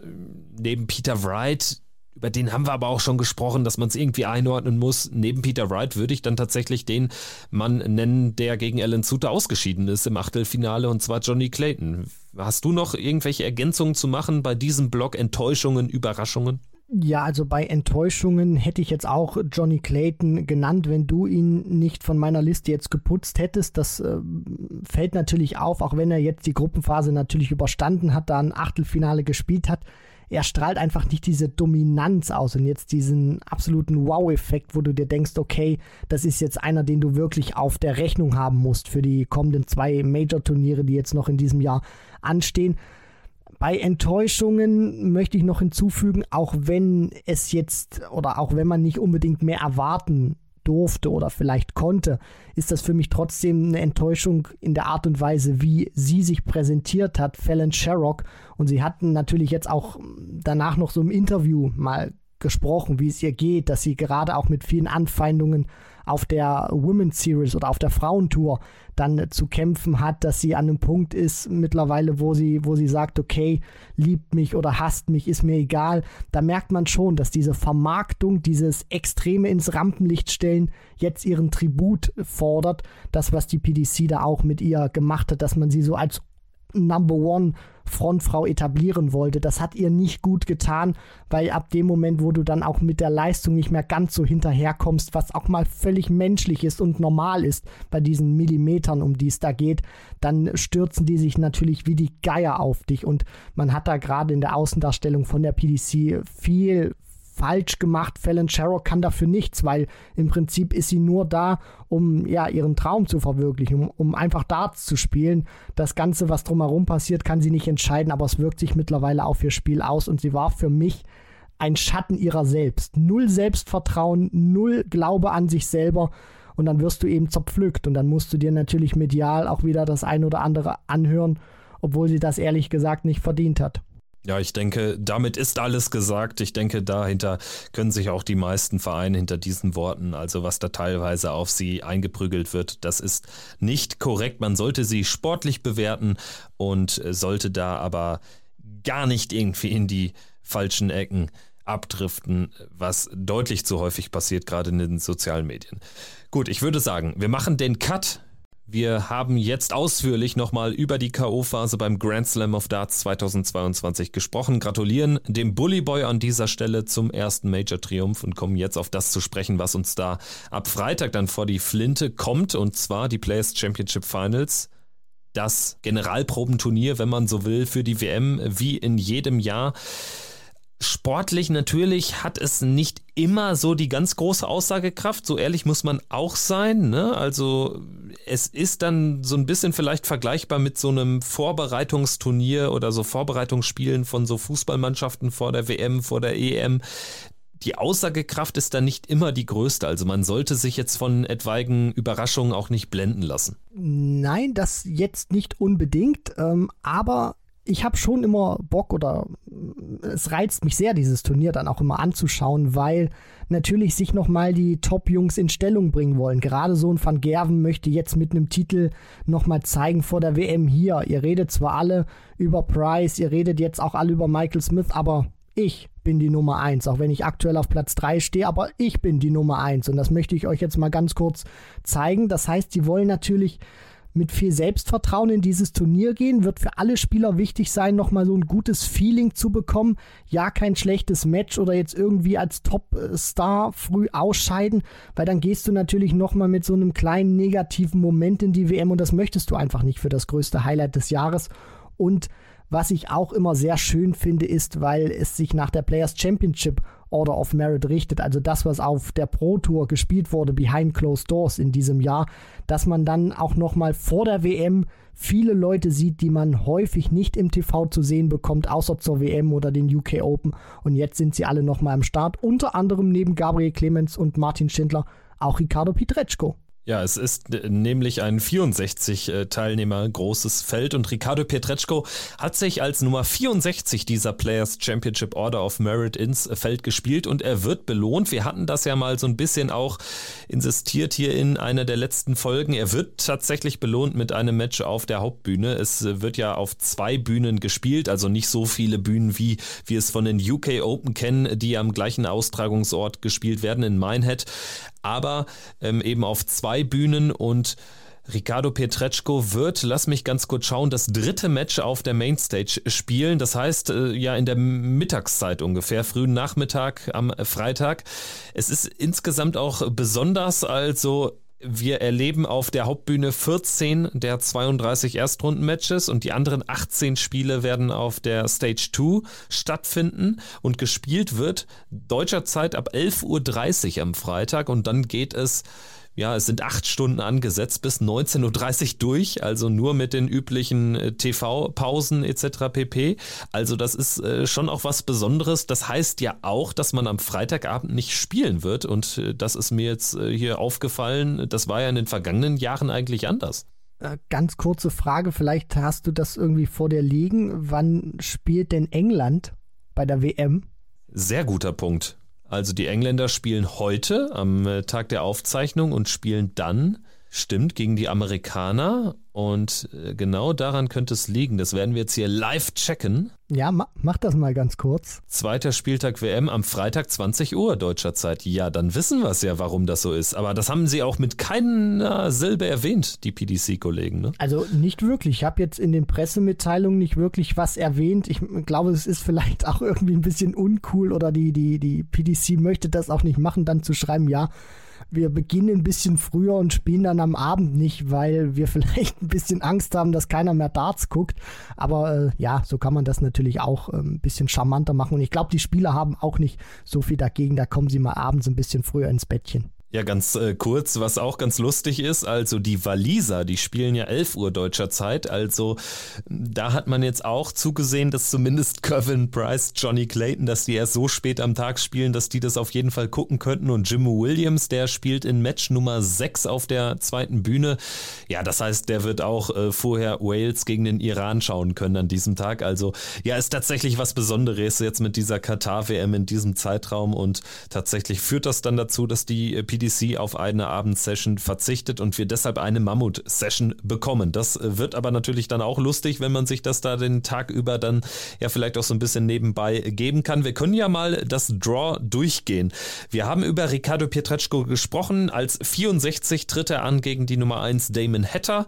neben Peter Wright über den haben wir aber auch schon gesprochen, dass man es irgendwie einordnen muss. Neben Peter Wright würde ich dann tatsächlich den Mann nennen, der gegen Alan Suter ausgeschieden ist im Achtelfinale, und zwar Johnny Clayton. Hast du noch irgendwelche Ergänzungen zu machen bei diesem Block Enttäuschungen, Überraschungen? Ja, also bei Enttäuschungen hätte ich jetzt auch Johnny Clayton genannt, wenn du ihn nicht von meiner Liste jetzt geputzt hättest. Das äh, fällt natürlich auf, auch wenn er jetzt die Gruppenphase natürlich überstanden hat, da ein Achtelfinale gespielt hat er strahlt einfach nicht diese Dominanz aus und jetzt diesen absoluten Wow-Effekt, wo du dir denkst, okay, das ist jetzt einer, den du wirklich auf der Rechnung haben musst für die kommenden zwei Major-Turniere, die jetzt noch in diesem Jahr anstehen. Bei Enttäuschungen möchte ich noch hinzufügen, auch wenn es jetzt oder auch wenn man nicht unbedingt mehr erwarten durfte oder vielleicht konnte, ist das für mich trotzdem eine Enttäuschung in der Art und Weise, wie sie sich präsentiert hat, Fallon Sherrock. Und sie hatten natürlich jetzt auch danach noch so im Interview mal gesprochen, wie es ihr geht, dass sie gerade auch mit vielen Anfeindungen auf der Women's Series oder auf der Frauentour dann zu kämpfen hat, dass sie an einem Punkt ist mittlerweile, wo sie, wo sie sagt, okay, liebt mich oder hasst mich, ist mir egal. Da merkt man schon, dass diese Vermarktung, dieses Extreme ins Rampenlicht stellen, jetzt ihren Tribut fordert. Das, was die PDC da auch mit ihr gemacht hat, dass man sie so als Number One Frontfrau etablieren wollte. Das hat ihr nicht gut getan, weil ab dem Moment, wo du dann auch mit der Leistung nicht mehr ganz so hinterherkommst, was auch mal völlig menschlich ist und normal ist bei diesen Millimetern, um die es da geht, dann stürzen die sich natürlich wie die Geier auf dich. Und man hat da gerade in der Außendarstellung von der PDC viel, falsch gemacht. Fallon Sherrock kann dafür nichts, weil im Prinzip ist sie nur da, um ja ihren Traum zu verwirklichen, um, um einfach Darts zu spielen. Das Ganze, was drumherum passiert, kann sie nicht entscheiden, aber es wirkt sich mittlerweile auf ihr Spiel aus und sie war für mich ein Schatten ihrer selbst. Null Selbstvertrauen, null Glaube an sich selber und dann wirst du eben zerpflückt und dann musst du dir natürlich medial auch wieder das ein oder andere anhören, obwohl sie das ehrlich gesagt nicht verdient hat. Ja, ich denke, damit ist alles gesagt. Ich denke, dahinter können sich auch die meisten Vereine hinter diesen Worten, also was da teilweise auf sie eingeprügelt wird, das ist nicht korrekt. Man sollte sie sportlich bewerten und sollte da aber gar nicht irgendwie in die falschen Ecken abdriften, was deutlich zu häufig passiert, gerade in den sozialen Medien. Gut, ich würde sagen, wir machen den Cut wir haben jetzt ausführlich nochmal über die K.O.-Phase beim Grand Slam of Darts 2022 gesprochen. Gratulieren dem Bully Boy an dieser Stelle zum ersten Major-Triumph und kommen jetzt auf das zu sprechen, was uns da ab Freitag dann vor die Flinte kommt, und zwar die Players Championship Finals. Das Generalprobenturnier, wenn man so will, für die WM, wie in jedem Jahr. Sportlich natürlich hat es nicht immer so die ganz große Aussagekraft, so ehrlich muss man auch sein. Ne? Also es ist dann so ein bisschen vielleicht vergleichbar mit so einem Vorbereitungsturnier oder so Vorbereitungsspielen von so Fußballmannschaften vor der WM, vor der EM. Die Aussagekraft ist dann nicht immer die größte, also man sollte sich jetzt von etwaigen Überraschungen auch nicht blenden lassen. Nein, das jetzt nicht unbedingt, ähm, aber ich habe schon immer Bock oder es reizt mich sehr, dieses Turnier dann auch immer anzuschauen, weil natürlich sich nochmal die Top-Jungs in Stellung bringen wollen. Gerade so ein Van Gerven möchte jetzt mit einem Titel nochmal zeigen vor der WM hier. Ihr redet zwar alle über Price, ihr redet jetzt auch alle über Michael Smith, aber ich bin die Nummer 1, auch wenn ich aktuell auf Platz 3 stehe, aber ich bin die Nummer 1 und das möchte ich euch jetzt mal ganz kurz zeigen. Das heißt, die wollen natürlich mit viel Selbstvertrauen in dieses Turnier gehen. Wird für alle Spieler wichtig sein, nochmal so ein gutes Feeling zu bekommen. Ja, kein schlechtes Match oder jetzt irgendwie als Top-Star früh ausscheiden, weil dann gehst du natürlich nochmal mit so einem kleinen negativen Moment in die WM und das möchtest du einfach nicht für das größte Highlight des Jahres. Und was ich auch immer sehr schön finde, ist, weil es sich nach der Players Championship Order of Merit richtet, also das, was auf der Pro Tour gespielt wurde, Behind Closed Doors in diesem Jahr, dass man dann auch nochmal vor der WM viele Leute sieht, die man häufig nicht im TV zu sehen bekommt, außer zur WM oder den UK Open. Und jetzt sind sie alle nochmal am Start, unter anderem neben Gabriel Clemens und Martin Schindler auch Ricardo Pietreczko. Ja, es ist nämlich ein 64 äh, Teilnehmer großes Feld und Ricardo Pietreczko hat sich als Nummer 64 dieser Players Championship Order of Merit ins Feld gespielt und er wird belohnt. Wir hatten das ja mal so ein bisschen auch insistiert hier in einer der letzten Folgen. Er wird tatsächlich belohnt mit einem Match auf der Hauptbühne. Es wird ja auf zwei Bühnen gespielt, also nicht so viele Bühnen, wie wir es von den UK Open kennen, die am gleichen Austragungsort gespielt werden in Minehead aber ähm, eben auf zwei Bühnen und Ricardo Pietreczko wird, lass mich ganz kurz schauen, das dritte Match auf der Mainstage spielen. Das heißt, äh, ja, in der Mittagszeit ungefähr, frühen Nachmittag am Freitag. Es ist insgesamt auch besonders, also wir erleben auf der Hauptbühne 14 der 32 Erstrundenmatches und die anderen 18 Spiele werden auf der Stage 2 stattfinden. Und gespielt wird deutscher Zeit ab 11.30 Uhr am Freitag. Und dann geht es ja, es sind acht Stunden angesetzt bis 19.30 Uhr durch, also nur mit den üblichen äh, TV-Pausen etc. pp. Also das ist äh, schon auch was Besonderes. Das heißt ja auch, dass man am Freitagabend nicht spielen wird und äh, das ist mir jetzt äh, hier aufgefallen. Das war ja in den vergangenen Jahren eigentlich anders. Äh, ganz kurze Frage, vielleicht hast du das irgendwie vor dir liegen. Wann spielt denn England bei der WM? Sehr guter Punkt. Also die Engländer spielen heute am äh, Tag der Aufzeichnung und spielen dann, stimmt, gegen die Amerikaner und äh, genau daran könnte es liegen. Das werden wir jetzt hier live checken. Ja, ma mach das mal ganz kurz. Zweiter Spieltag WM am Freitag 20 Uhr deutscher Zeit. Ja, dann wissen wir es ja, warum das so ist. Aber das haben sie auch mit keiner Silbe erwähnt, die PDC-Kollegen. Ne? Also nicht wirklich. Ich habe jetzt in den Pressemitteilungen nicht wirklich was erwähnt. Ich glaube, es ist vielleicht auch irgendwie ein bisschen uncool oder die, die, die PDC möchte das auch nicht machen, dann zu schreiben, ja, wir beginnen ein bisschen früher und spielen dann am Abend nicht, weil wir vielleicht ein bisschen Angst haben, dass keiner mehr Darts guckt. Aber äh, ja, so kann man das natürlich auch äh, ein bisschen charmanter machen. Und ich glaube, die Spieler haben auch nicht so viel dagegen. Da kommen sie mal abends ein bisschen früher ins Bettchen. Ja, ganz äh, kurz, was auch ganz lustig ist, also die Waliser, die spielen ja 11 Uhr deutscher Zeit, also da hat man jetzt auch zugesehen, dass zumindest Kevin Price, Johnny Clayton, dass die erst so spät am Tag spielen, dass die das auf jeden Fall gucken könnten. Und Jimmy Williams, der spielt in Match Nummer 6 auf der zweiten Bühne. Ja, das heißt, der wird auch äh, vorher Wales gegen den Iran schauen können an diesem Tag, also ja, ist tatsächlich was Besonderes jetzt mit dieser Katar-WM in diesem Zeitraum. Und tatsächlich führt das dann dazu, dass die äh, PDC auf eine Abendsession verzichtet und wir deshalb eine Mammut-Session bekommen. Das äh, wird aber natürlich dann auch lustig, wenn man sich das da den Tag über dann ja vielleicht auch so ein bisschen nebenbei geben kann. Wir können ja mal das Draw durchgehen. Wir haben über Ricardo Pietreczko gesprochen. Als 64 tritt er an gegen die Nummer 1 Damon Hatter.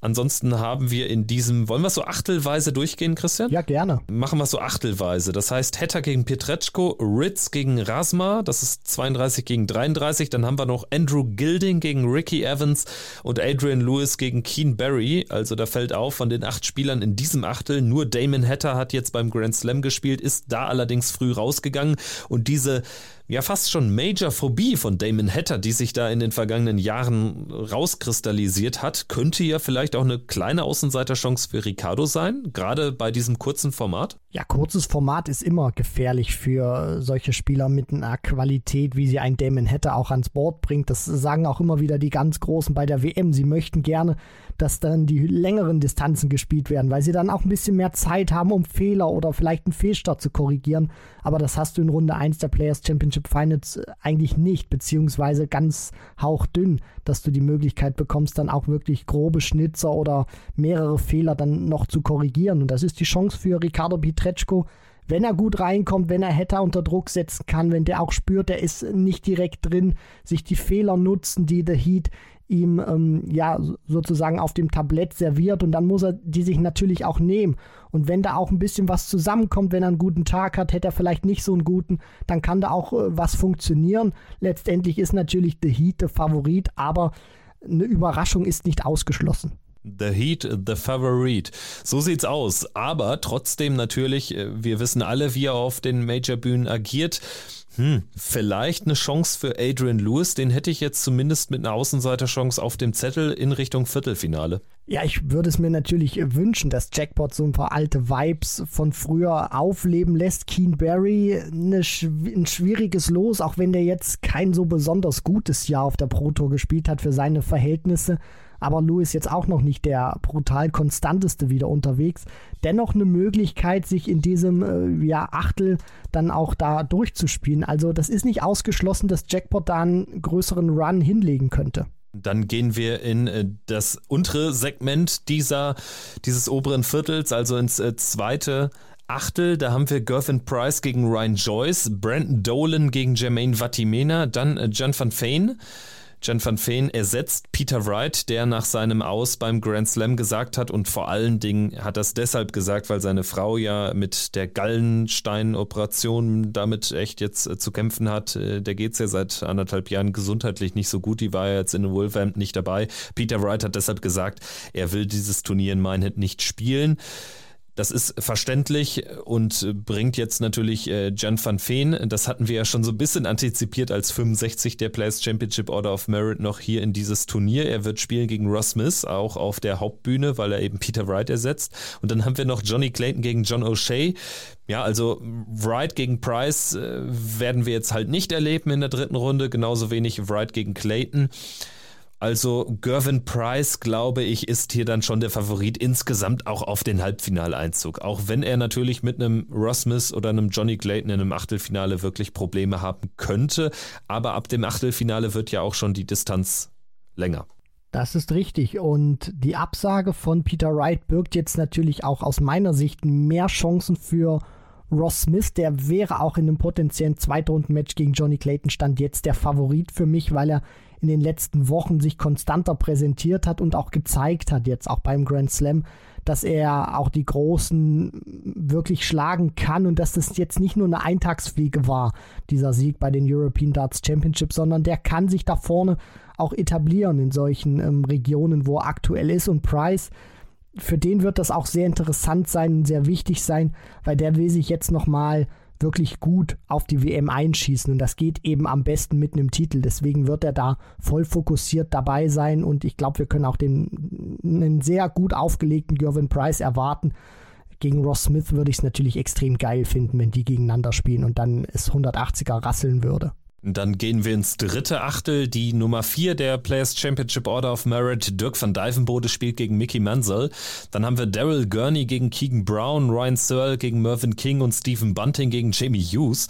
Ansonsten haben wir in diesem, wollen wir es so achtelweise durchgehen, Christian? Ja, gerne. Machen wir es so achtelweise. Das heißt Hatter gegen Pietreczko, Ritz gegen Rasma, das ist 32 gegen 33. Dann haben haben wir noch Andrew Gilding gegen Ricky Evans und Adrian Lewis gegen Keen Barry. Also da fällt auf, von den acht Spielern in diesem Achtel, nur Damon Hatter hat jetzt beim Grand Slam gespielt, ist da allerdings früh rausgegangen und diese ja fast schon Major-Phobie von Damon Hatter, die sich da in den vergangenen Jahren rauskristallisiert hat, könnte ja vielleicht auch eine kleine Außenseiterchance für Ricardo sein, gerade bei diesem kurzen Format? Ja, kurzes Format ist immer gefährlich für solche Spieler mit einer Qualität, wie sie ein Damon Hatter auch ans Board bringt. Das sagen auch immer wieder die ganz Großen bei der WM. Sie möchten gerne, dass dann die längeren Distanzen gespielt werden, weil sie dann auch ein bisschen mehr Zeit haben, um Fehler oder vielleicht einen Fehlstart zu korrigieren. Aber das hast du in Runde 1 der Players Championship Finals eigentlich nicht, beziehungsweise ganz hauchdünn, dass du die Möglichkeit bekommst, dann auch wirklich grobe Schnitzer oder mehrere Fehler dann noch zu korrigieren. Und das ist die Chance für Ricardo Pietreczko, wenn er gut reinkommt, wenn er Hatter unter Druck setzen kann, wenn der auch spürt, er ist nicht direkt drin, sich die Fehler nutzen, die The Heat ihm ähm, ja sozusagen auf dem Tablett serviert und dann muss er die sich natürlich auch nehmen. Und wenn da auch ein bisschen was zusammenkommt, wenn er einen guten Tag hat, hätte er vielleicht nicht so einen guten, dann kann da auch äh, was funktionieren. Letztendlich ist natürlich The Heat der Favorit, aber eine Überraschung ist nicht ausgeschlossen. The Heat, the Favorite. So sieht's aus. Aber trotzdem natürlich, äh, wir wissen alle, wie er auf den Major-Bühnen agiert. Hm, vielleicht eine Chance für Adrian Lewis. Den hätte ich jetzt zumindest mit einer Außenseiterchance auf dem Zettel in Richtung Viertelfinale. Ja, ich würde es mir natürlich wünschen, dass Jackpot so ein paar alte Vibes von früher aufleben lässt. Keen Barry, eine, ein schwieriges Los, auch wenn der jetzt kein so besonders gutes Jahr auf der Pro Tour gespielt hat für seine Verhältnisse aber Lewis jetzt auch noch nicht der brutal konstanteste wieder unterwegs. Dennoch eine Möglichkeit, sich in diesem äh, ja, Achtel dann auch da durchzuspielen. Also das ist nicht ausgeschlossen, dass Jackpot da einen größeren Run hinlegen könnte. Dann gehen wir in äh, das untere Segment dieser, dieses oberen Viertels, also ins äh, zweite Achtel, da haben wir Gervin Price gegen Ryan Joyce, Brandon Dolan gegen Jermaine Vatimena, dann äh, John van Fane Jan van Veen ersetzt Peter Wright, der nach seinem Aus beim Grand Slam gesagt hat und vor allen Dingen hat das deshalb gesagt, weil seine Frau ja mit der Gallenstein-Operation damit echt jetzt äh, zu kämpfen hat. Äh, der geht es ja seit anderthalb Jahren gesundheitlich nicht so gut. Die war ja jetzt in Wolverhampton nicht dabei. Peter Wright hat deshalb gesagt, er will dieses Turnier in Minehead nicht spielen. Das ist verständlich und bringt jetzt natürlich äh, Jan van Veen, das hatten wir ja schon so ein bisschen antizipiert als 65 der Players Championship Order of Merit noch hier in dieses Turnier. Er wird spielen gegen Ross Smith, auch auf der Hauptbühne, weil er eben Peter Wright ersetzt. Und dann haben wir noch Johnny Clayton gegen John O'Shea. Ja, also Wright gegen Price äh, werden wir jetzt halt nicht erleben in der dritten Runde, genauso wenig Wright gegen Clayton. Also Gervin Price, glaube ich, ist hier dann schon der Favorit insgesamt auch auf den Halbfinaleinzug. Auch wenn er natürlich mit einem Smith oder einem Johnny Clayton in einem Achtelfinale wirklich Probleme haben könnte. Aber ab dem Achtelfinale wird ja auch schon die Distanz länger. Das ist richtig. Und die Absage von Peter Wright birgt jetzt natürlich auch aus meiner Sicht mehr Chancen für Ross Smith. Der wäre auch in einem potenziellen Zweitrunden-Match gegen Johnny Clayton stand jetzt der Favorit für mich, weil er in den letzten Wochen sich konstanter präsentiert hat und auch gezeigt hat, jetzt auch beim Grand Slam, dass er auch die Großen wirklich schlagen kann und dass das jetzt nicht nur eine Eintagsfliege war, dieser Sieg bei den European Darts Championships, sondern der kann sich da vorne auch etablieren in solchen ähm, Regionen, wo er aktuell ist. Und Price für den wird das auch sehr interessant sein und sehr wichtig sein, weil der will sich jetzt nochmal wirklich gut auf die WM einschießen. Und das geht eben am besten mit einem Titel. Deswegen wird er da voll fokussiert dabei sein. Und ich glaube, wir können auch den, einen sehr gut aufgelegten Gervin Price erwarten. Gegen Ross Smith würde ich es natürlich extrem geil finden, wenn die gegeneinander spielen und dann es 180er rasseln würde. Dann gehen wir ins dritte Achtel. Die Nummer 4 der Players Championship Order of Merit, Dirk van Dijvenbode, spielt gegen Mickey Mansell. Dann haben wir Daryl Gurney gegen Keegan Brown, Ryan Searle gegen Mervyn King und Stephen Bunting gegen Jamie Hughes.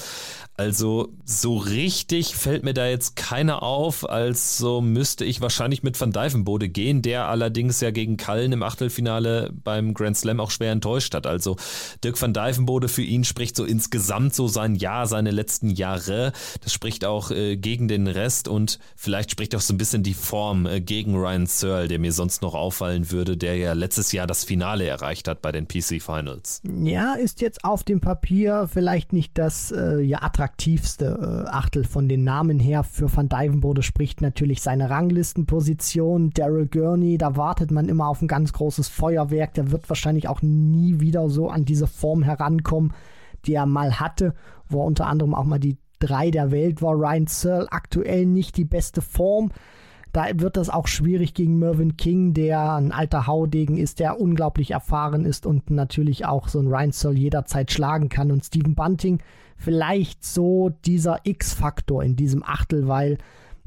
Also so richtig fällt mir da jetzt keiner auf, also müsste ich wahrscheinlich mit Van Dijvenbode gehen, der allerdings ja gegen Kallen im Achtelfinale beim Grand Slam auch schwer enttäuscht hat. Also Dirk van Dijvenbode für ihn spricht so insgesamt so sein Jahr, seine letzten Jahre. Das spricht auch äh, gegen den Rest und vielleicht spricht auch so ein bisschen die Form äh, gegen Ryan Searle, der mir sonst noch auffallen würde, der ja letztes Jahr das Finale erreicht hat bei den PC Finals. Ja, ist jetzt auf dem Papier vielleicht nicht das äh, ja, attraktivste äh, Achtel von den Namen her. Für Van Dijvenbode spricht natürlich seine Ranglistenposition. Daryl Gurney, da wartet man immer auf ein ganz großes Feuerwerk. Der wird wahrscheinlich auch nie wieder so an diese Form herankommen, die er mal hatte, wo er unter anderem auch mal die drei der Welt war. Ryan Searle aktuell nicht die beste Form. Da wird das auch schwierig gegen Mervyn King, der ein alter Haudegen ist, der unglaublich erfahren ist und natürlich auch so ein Ryan Searle jederzeit schlagen kann. Und Stephen Bunting vielleicht so dieser X-Faktor in diesem Achtel, weil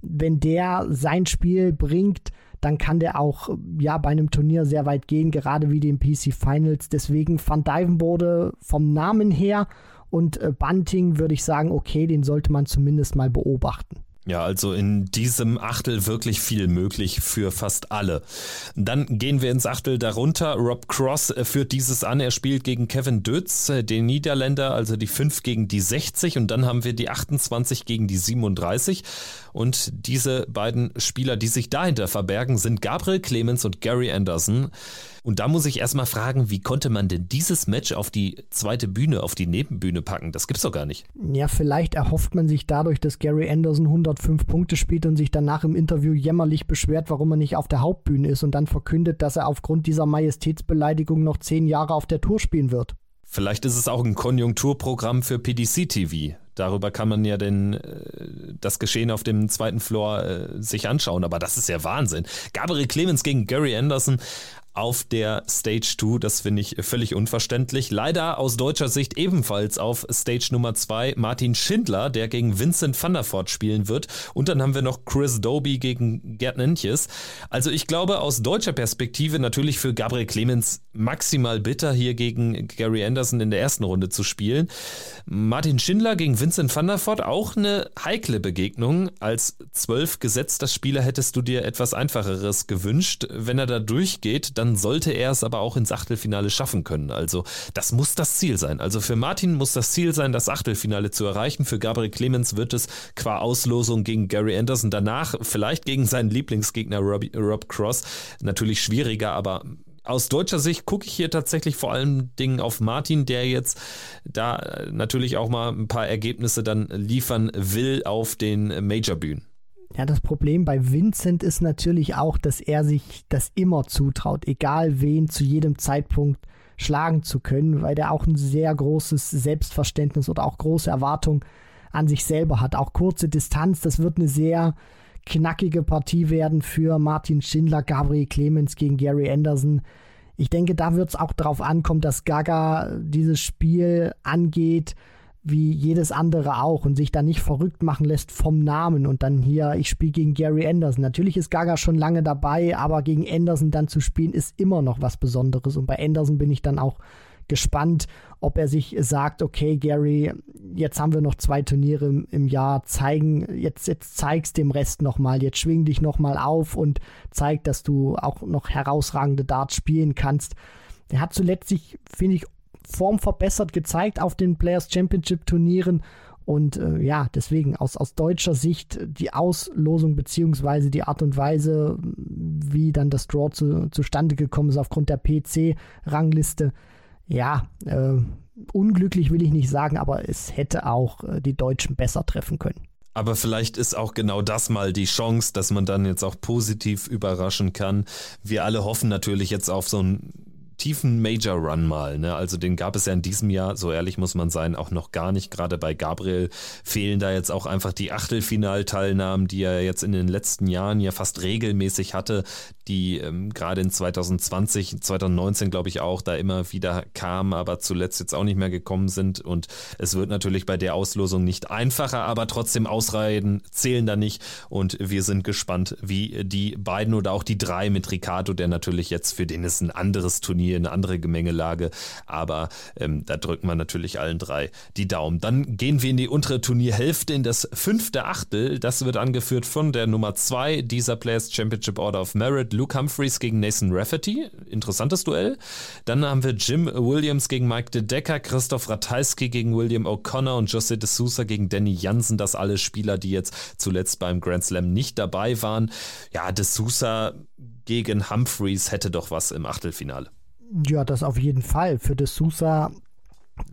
wenn der sein Spiel bringt, dann kann der auch ja bei einem Turnier sehr weit gehen, gerade wie den PC Finals. Deswegen Van Dijvenbode vom Namen her und äh, Bunting würde ich sagen, okay, den sollte man zumindest mal beobachten. Ja, also in diesem Achtel wirklich viel möglich für fast alle. Dann gehen wir ins Achtel darunter. Rob Cross äh, führt dieses an. Er spielt gegen Kevin Dötz, äh, den Niederländer, also die 5 gegen die 60 und dann haben wir die 28 gegen die 37. Und diese beiden Spieler, die sich dahinter verbergen, sind Gabriel Clemens und Gary Anderson. Und da muss ich erstmal fragen, wie konnte man denn dieses Match auf die zweite Bühne, auf die Nebenbühne packen? Das gibt's doch gar nicht. Ja, vielleicht erhofft man sich dadurch, dass Gary Anderson 105 Punkte spielt und sich danach im Interview jämmerlich beschwert, warum er nicht auf der Hauptbühne ist und dann verkündet, dass er aufgrund dieser Majestätsbeleidigung noch zehn Jahre auf der Tour spielen wird. Vielleicht ist es auch ein Konjunkturprogramm für PDC TV. Darüber kann man ja den, äh, das Geschehen auf dem zweiten Floor äh, sich anschauen, aber das ist ja Wahnsinn. Gabriel Clemens gegen Gary Anderson auf der Stage 2. Das finde ich völlig unverständlich. Leider aus deutscher Sicht ebenfalls auf Stage Nummer 2 Martin Schindler, der gegen Vincent van der Voort spielen wird. Und dann haben wir noch Chris Doby gegen Gerd Nentjes. Also ich glaube aus deutscher Perspektive natürlich für Gabriel Clemens maximal bitter, hier gegen Gary Anderson in der ersten Runde zu spielen. Martin Schindler gegen Vincent van der Voort, auch eine heikle Begegnung. Als zwölf gesetzter Spieler hättest du dir etwas einfacheres gewünscht. Wenn er da durchgeht, dann sollte er es aber auch ins Achtelfinale schaffen können. Also das muss das Ziel sein. Also für Martin muss das Ziel sein, das Achtelfinale zu erreichen. Für Gabriel Clemens wird es qua Auslosung gegen Gary Anderson danach vielleicht gegen seinen Lieblingsgegner Rob, Rob Cross natürlich schwieriger, aber aus deutscher Sicht gucke ich hier tatsächlich vor allen Dingen auf Martin, der jetzt da natürlich auch mal ein paar Ergebnisse dann liefern will auf den Major-Bühnen. Ja, das Problem bei Vincent ist natürlich auch, dass er sich das immer zutraut, egal wen zu jedem Zeitpunkt schlagen zu können, weil der auch ein sehr großes Selbstverständnis oder auch große Erwartungen an sich selber hat. Auch kurze Distanz, das wird eine sehr knackige Partie werden für Martin Schindler, Gabriel Clemens gegen Gary Anderson. Ich denke, da wird es auch darauf ankommen, dass Gaga dieses Spiel angeht wie jedes andere auch und sich da nicht verrückt machen lässt vom Namen und dann hier, ich spiele gegen Gary Anderson. Natürlich ist Gaga schon lange dabei, aber gegen Anderson dann zu spielen ist immer noch was Besonderes und bei Anderson bin ich dann auch gespannt, ob er sich sagt, okay, Gary, jetzt haben wir noch zwei Turniere im, im Jahr, zeigen, jetzt, jetzt zeigst dem Rest nochmal, jetzt schwing dich nochmal auf und zeig, dass du auch noch herausragende Darts spielen kannst. Er hat zuletzt sich, finde ich, Form verbessert gezeigt auf den Players Championship Turnieren. Und äh, ja, deswegen aus, aus deutscher Sicht die Auslosung beziehungsweise die Art und Weise, wie dann das Draw zu, zustande gekommen ist aufgrund der PC-Rangliste, ja, äh, unglücklich will ich nicht sagen, aber es hätte auch äh, die Deutschen besser treffen können. Aber vielleicht ist auch genau das mal die Chance, dass man dann jetzt auch positiv überraschen kann. Wir alle hoffen natürlich jetzt auf so ein tiefen Major Run mal. Ne? Also den gab es ja in diesem Jahr, so ehrlich muss man sein, auch noch gar nicht. Gerade bei Gabriel fehlen da jetzt auch einfach die Achtelfinalteilnahmen, die er jetzt in den letzten Jahren ja fast regelmäßig hatte, die ähm, gerade in 2020, 2019 glaube ich auch da immer wieder kamen, aber zuletzt jetzt auch nicht mehr gekommen sind. Und es wird natürlich bei der Auslosung nicht einfacher, aber trotzdem Ausreihen zählen da nicht. Und wir sind gespannt, wie die beiden oder auch die drei mit Ricardo, der natürlich jetzt für den es ein anderes Turnier Turnier eine andere Gemengelage, aber ähm, da drücken wir natürlich allen drei die Daumen. Dann gehen wir in die untere Turnierhälfte, in das fünfte Achtel. Das wird angeführt von der Nummer zwei dieser Players Championship Order of Merit, Luke Humphreys gegen Nathan Rafferty. Interessantes Duell. Dann haben wir Jim Williams gegen Mike De Decker, Christoph Ratajski gegen William O'Connor und José de Sousa gegen Danny Jansen. Das alle Spieler, die jetzt zuletzt beim Grand Slam nicht dabei waren. Ja, de Sousa gegen Humphreys hätte doch was im Achtelfinale. Ja, das auf jeden Fall. Für de Sousa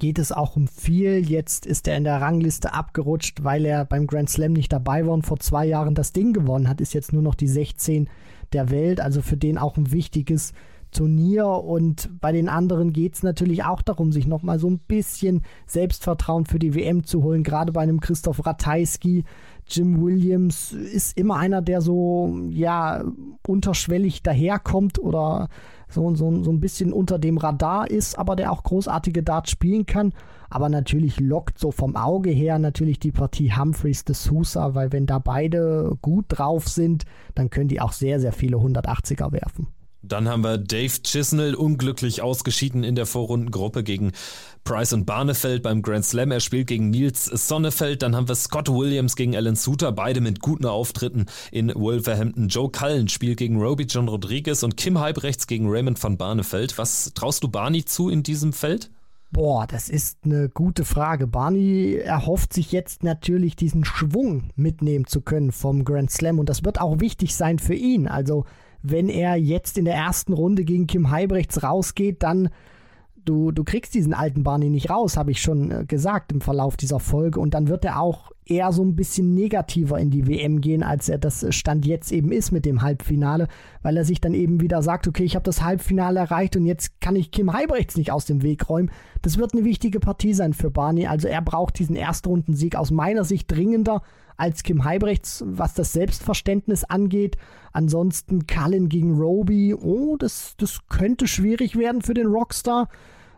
geht es auch um viel. Jetzt ist er in der Rangliste abgerutscht, weil er beim Grand Slam nicht dabei war und vor zwei Jahren das Ding gewonnen hat. Ist jetzt nur noch die 16 der Welt. Also für den auch ein wichtiges Turnier. Und bei den anderen geht es natürlich auch darum, sich nochmal so ein bisschen Selbstvertrauen für die WM zu holen. Gerade bei einem Christoph Ratajski, Jim Williams ist immer einer, der so, ja, unterschwellig daherkommt oder so, so, so ein bisschen unter dem Radar ist, aber der auch großartige Darts spielen kann. Aber natürlich lockt so vom Auge her natürlich die Partie Humphreys de Sousa, weil wenn da beide gut drauf sind, dann können die auch sehr, sehr viele 180er werfen. Dann haben wir Dave Chisnell unglücklich ausgeschieden in der Vorrundengruppe gegen Price und Barnefeld beim Grand Slam. Er spielt gegen Nils Sonnefeld. Dann haben wir Scott Williams gegen Alan Suter, beide mit guten Auftritten in Wolverhampton. Joe Cullen spielt gegen Roby John Rodriguez und Kim Halbrechts gegen Raymond van Barnefeld. Was traust du Barney zu in diesem Feld? Boah, das ist eine gute Frage. Barney erhofft sich jetzt natürlich diesen Schwung mitnehmen zu können vom Grand Slam und das wird auch wichtig sein für ihn. Also wenn er jetzt in der ersten Runde gegen Kim Heibrechts rausgeht, dann du, du kriegst diesen alten Barney nicht raus, habe ich schon äh, gesagt im Verlauf dieser Folge. Und dann wird er auch eher so ein bisschen negativer in die WM gehen, als er das Stand jetzt eben ist mit dem Halbfinale, weil er sich dann eben wieder sagt, okay, ich habe das Halbfinale erreicht und jetzt kann ich Kim Heibrechts nicht aus dem Weg räumen. Das wird eine wichtige Partie sein für Barney. Also er braucht diesen Erstrundensieg aus meiner Sicht dringender als Kim Heibrechts, was das Selbstverständnis angeht. Ansonsten Cullen gegen Roby, oh, das, das könnte schwierig werden für den Rockstar.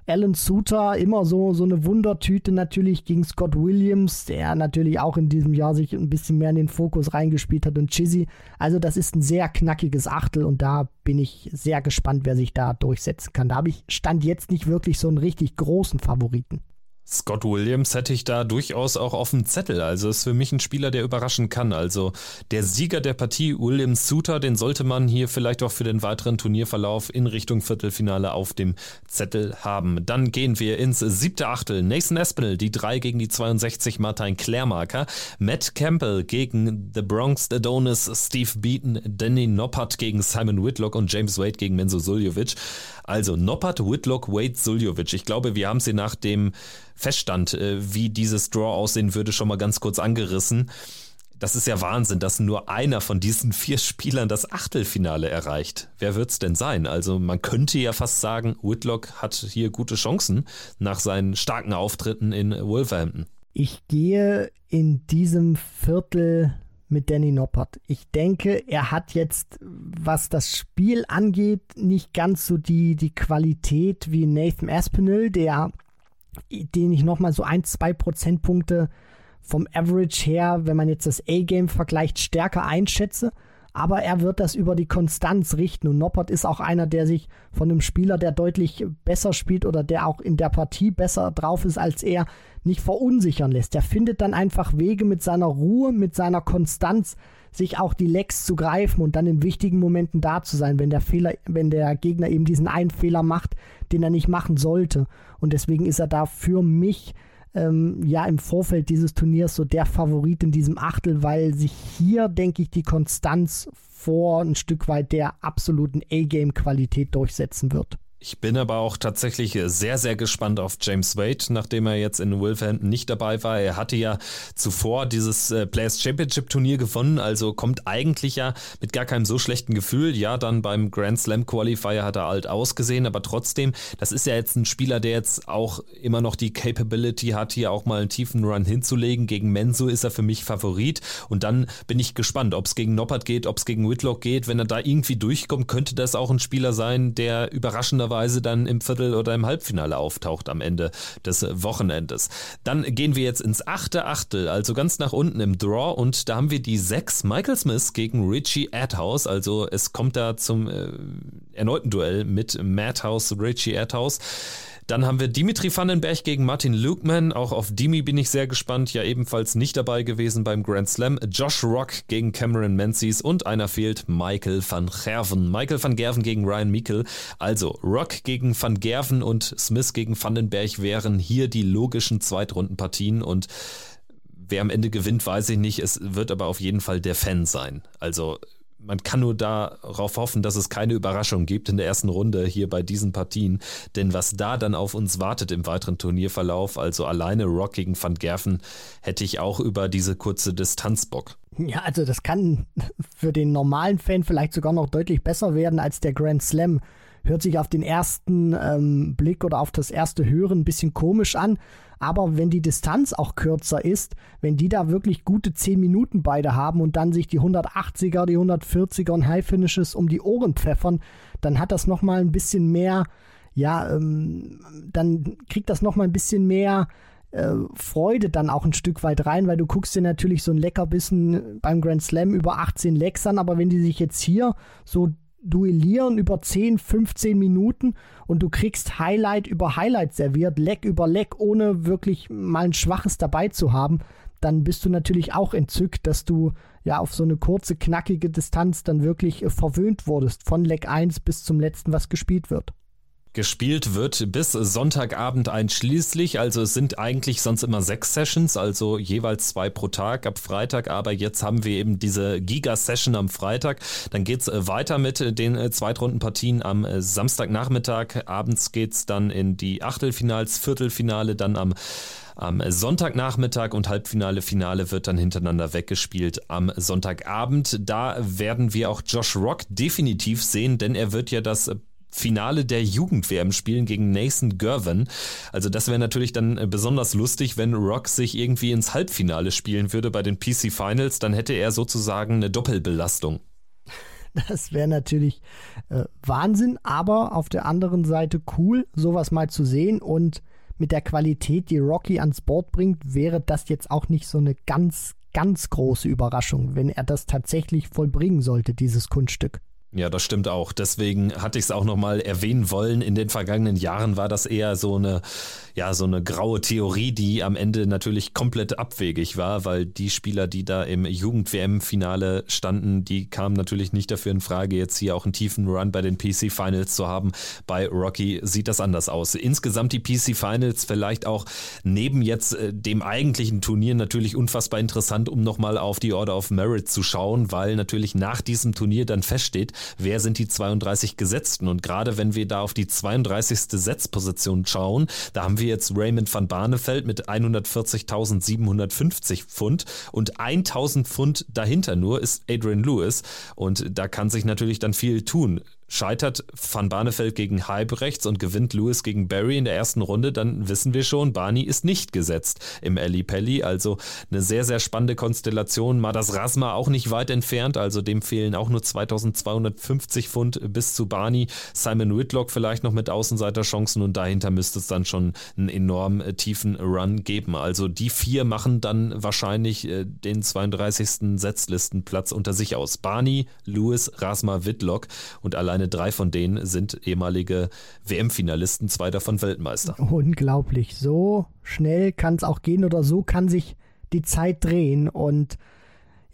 Alan Suter, immer so, so eine Wundertüte natürlich gegen Scott Williams, der natürlich auch in diesem Jahr sich ein bisschen mehr in den Fokus reingespielt hat und Chizzy. Also das ist ein sehr knackiges Achtel und da bin ich sehr gespannt, wer sich da durchsetzen kann. Da habe ich Stand jetzt nicht wirklich so einen richtig großen Favoriten. Scott Williams hätte ich da durchaus auch auf dem Zettel. Also ist für mich ein Spieler, der überraschen kann. Also der Sieger der Partie, William Suter, den sollte man hier vielleicht auch für den weiteren Turnierverlauf in Richtung Viertelfinale auf dem Zettel haben. Dann gehen wir ins siebte Achtel. Nathan Espinel, die 3 gegen die 62 Martin Klärmarker. Matt Campbell gegen The Bronx Adonis, Steve Beaton, Danny Noppert gegen Simon Whitlock und James Wade gegen Menzo Suljovic. Also Noppert, Whitlock, Wade, Suljovic. Ich glaube, wir haben sie nach dem Feststand, äh, wie dieses Draw aussehen würde, schon mal ganz kurz angerissen. Das ist ja Wahnsinn, dass nur einer von diesen vier Spielern das Achtelfinale erreicht. Wer wird's denn sein? Also man könnte ja fast sagen, Whitlock hat hier gute Chancen nach seinen starken Auftritten in Wolverhampton. Ich gehe in diesem Viertel mit Danny Noppert. Ich denke, er hat jetzt, was das Spiel angeht, nicht ganz so die, die Qualität wie Nathan Aspinall, der, den ich nochmal so ein, zwei Prozentpunkte vom Average her, wenn man jetzt das A-Game vergleicht, stärker einschätze aber er wird das über die Konstanz richten. Und Noppert ist auch einer, der sich von einem Spieler, der deutlich besser spielt oder der auch in der Partie besser drauf ist als er, nicht verunsichern lässt. Er findet dann einfach Wege mit seiner Ruhe, mit seiner Konstanz, sich auch die Lecks zu greifen und dann in wichtigen Momenten da zu sein, wenn der Fehler, wenn der Gegner eben diesen einen Fehler macht, den er nicht machen sollte. Und deswegen ist er da für mich ähm, ja im Vorfeld dieses Turniers so der Favorit in diesem Achtel, weil sich hier, denke ich, die Konstanz vor ein Stück weit der absoluten A-Game-Qualität durchsetzen wird. Ich bin aber auch tatsächlich sehr, sehr gespannt auf James Wade, nachdem er jetzt in Wolverhampton nicht dabei war. Er hatte ja zuvor dieses äh, Players Championship Turnier gewonnen, also kommt eigentlich ja mit gar keinem so schlechten Gefühl. Ja, dann beim Grand Slam Qualifier hat er alt ausgesehen, aber trotzdem, das ist ja jetzt ein Spieler, der jetzt auch immer noch die Capability hat, hier auch mal einen tiefen Run hinzulegen. Gegen Menso ist er für mich Favorit und dann bin ich gespannt, ob es gegen Noppert geht, ob es gegen Whitlock geht. Wenn er da irgendwie durchkommt, könnte das auch ein Spieler sein, der überraschender möglicherweise dann im Viertel- oder im Halbfinale auftaucht am Ende des Wochenendes. Dann gehen wir jetzt ins achte Achtel, also ganz nach unten im Draw und da haben wir die sechs Michael Smith gegen Richie Adhouse. Also es kommt da zum äh, erneuten Duell mit Madhouse, Richie Adhouse. Dann haben wir Dimitri Vandenberg gegen Martin Lukeman. Auch auf Dimi bin ich sehr gespannt. Ja, ebenfalls nicht dabei gewesen beim Grand Slam. Josh Rock gegen Cameron Menzies und einer fehlt, Michael van Gerven. Michael van Gerven gegen Ryan Meikle. Also Rock gegen van Gerven und Smith gegen Vandenberg wären hier die logischen Zweitrundenpartien und wer am Ende gewinnt, weiß ich nicht. Es wird aber auf jeden Fall der Fan sein. Also man kann nur darauf hoffen, dass es keine Überraschung gibt in der ersten Runde hier bei diesen Partien. Denn was da dann auf uns wartet im weiteren Turnierverlauf, also alleine Rock gegen Van Gerven, hätte ich auch über diese kurze Distanz Bock. Ja, also das kann für den normalen Fan vielleicht sogar noch deutlich besser werden als der Grand Slam. Hört sich auf den ersten ähm, Blick oder auf das erste Hören ein bisschen komisch an. Aber wenn die Distanz auch kürzer ist, wenn die da wirklich gute 10 Minuten beide haben und dann sich die 180er, die 140er und High Finishes um die Ohren pfeffern, dann hat das nochmal ein bisschen mehr, ja, ähm, dann kriegt das nochmal ein bisschen mehr äh, Freude dann auch ein Stück weit rein, weil du guckst dir natürlich so ein Leckerbissen beim Grand Slam über 18 Lecks an, aber wenn die sich jetzt hier so duellieren über 10, 15 Minuten und du kriegst Highlight über Highlight serviert, Leck über Leck, ohne wirklich mal ein schwaches dabei zu haben, dann bist du natürlich auch entzückt, dass du ja auf so eine kurze, knackige Distanz dann wirklich verwöhnt wurdest, von Leck 1 bis zum letzten, was gespielt wird gespielt wird bis Sonntagabend einschließlich. Also es sind eigentlich sonst immer sechs Sessions, also jeweils zwei pro Tag ab Freitag. Aber jetzt haben wir eben diese Giga-Session am Freitag. Dann geht's äh, weiter mit äh, den äh, Zweitrundenpartien am Samstagnachmittag. Abends geht's dann in die Achtelfinals, Viertelfinale, dann am am Sonntagnachmittag und Halbfinale, Finale wird dann hintereinander weggespielt am Sonntagabend. Da werden wir auch Josh Rock definitiv sehen, denn er wird ja das Finale der Jugend-WM spielen gegen Nathan Gervin. Also das wäre natürlich dann äh, besonders lustig, wenn Rock sich irgendwie ins Halbfinale spielen würde bei den PC Finals, dann hätte er sozusagen eine Doppelbelastung. Das wäre natürlich äh, Wahnsinn, aber auf der anderen Seite cool, sowas mal zu sehen und mit der Qualität, die Rocky ans Board bringt, wäre das jetzt auch nicht so eine ganz, ganz große Überraschung, wenn er das tatsächlich vollbringen sollte, dieses Kunststück. Ja, das stimmt auch. Deswegen hatte ich es auch nochmal erwähnen wollen. In den vergangenen Jahren war das eher so eine, ja, so eine graue Theorie, die am Ende natürlich komplett abwegig war, weil die Spieler, die da im Jugend-WM-Finale standen, die kamen natürlich nicht dafür in Frage, jetzt hier auch einen tiefen Run bei den PC-Finals zu haben. Bei Rocky sieht das anders aus. Insgesamt die PC-Finals vielleicht auch neben jetzt äh, dem eigentlichen Turnier natürlich unfassbar interessant, um nochmal auf die Order of Merit zu schauen, weil natürlich nach diesem Turnier dann feststeht, wer sind die 32 Gesetzten. Und gerade wenn wir da auf die 32. Setzposition schauen, da haben wir jetzt Raymond van Barneveld mit 140.750 Pfund und 1000 Pfund dahinter nur ist Adrian Lewis. Und da kann sich natürlich dann viel tun scheitert Van Barneveld gegen Halbrechts und gewinnt Lewis gegen Barry in der ersten Runde, dann wissen wir schon, Barney ist nicht gesetzt im Ali Pelli. Also eine sehr, sehr spannende Konstellation. Madas Rasma auch nicht weit entfernt, also dem fehlen auch nur 2250 Pfund bis zu Barney. Simon Whitlock vielleicht noch mit Außenseiterchancen und dahinter müsste es dann schon einen enorm äh, tiefen Run geben. Also die vier machen dann wahrscheinlich äh, den 32. Setzlistenplatz unter sich aus. Barney, Lewis, Rasma, Whitlock und allein alleine drei von denen sind ehemalige WM-Finalisten, zwei davon Weltmeister. Unglaublich. So schnell kann es auch gehen oder so kann sich die Zeit drehen. Und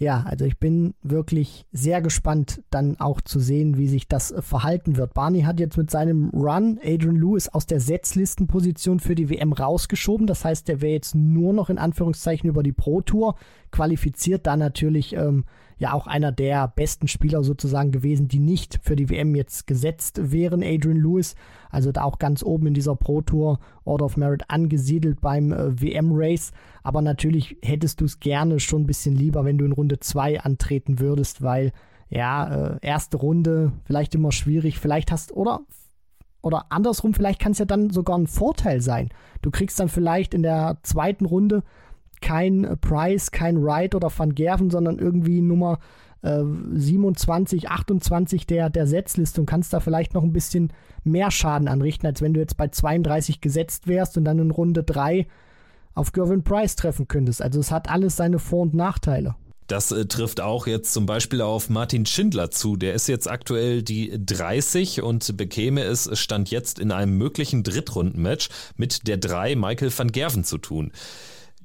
ja, also ich bin wirklich sehr gespannt, dann auch zu sehen, wie sich das verhalten wird. Barney hat jetzt mit seinem Run Adrian Lewis aus der Setzlistenposition für die WM rausgeschoben. Das heißt, der wäre jetzt nur noch in Anführungszeichen über die Pro Tour qualifiziert, da natürlich ähm, ja auch einer der besten Spieler sozusagen gewesen, die nicht für die WM jetzt gesetzt wären, Adrian Lewis. Also da auch ganz oben in dieser Pro Tour Order of Merit angesiedelt beim äh, WM-Race. Aber natürlich hättest du es gerne schon ein bisschen lieber, wenn du in Runde 2 antreten würdest, weil ja, äh, erste Runde vielleicht immer schwierig, vielleicht hast, oder oder andersrum, vielleicht kann es ja dann sogar ein Vorteil sein. Du kriegst dann vielleicht in der zweiten Runde kein Price, kein Wright oder Van Gerven, sondern irgendwie Nummer äh, 27, 28 der, der Setzliste und kannst da vielleicht noch ein bisschen mehr Schaden anrichten, als wenn du jetzt bei 32 gesetzt wärst und dann in Runde 3 auf Gervin Price treffen könntest. Also es hat alles seine Vor- und Nachteile. Das äh, trifft auch jetzt zum Beispiel auf Martin Schindler zu. Der ist jetzt aktuell die 30 und bekäme es Stand jetzt in einem möglichen Drittrundenmatch mit der 3 Michael van Gerven zu tun.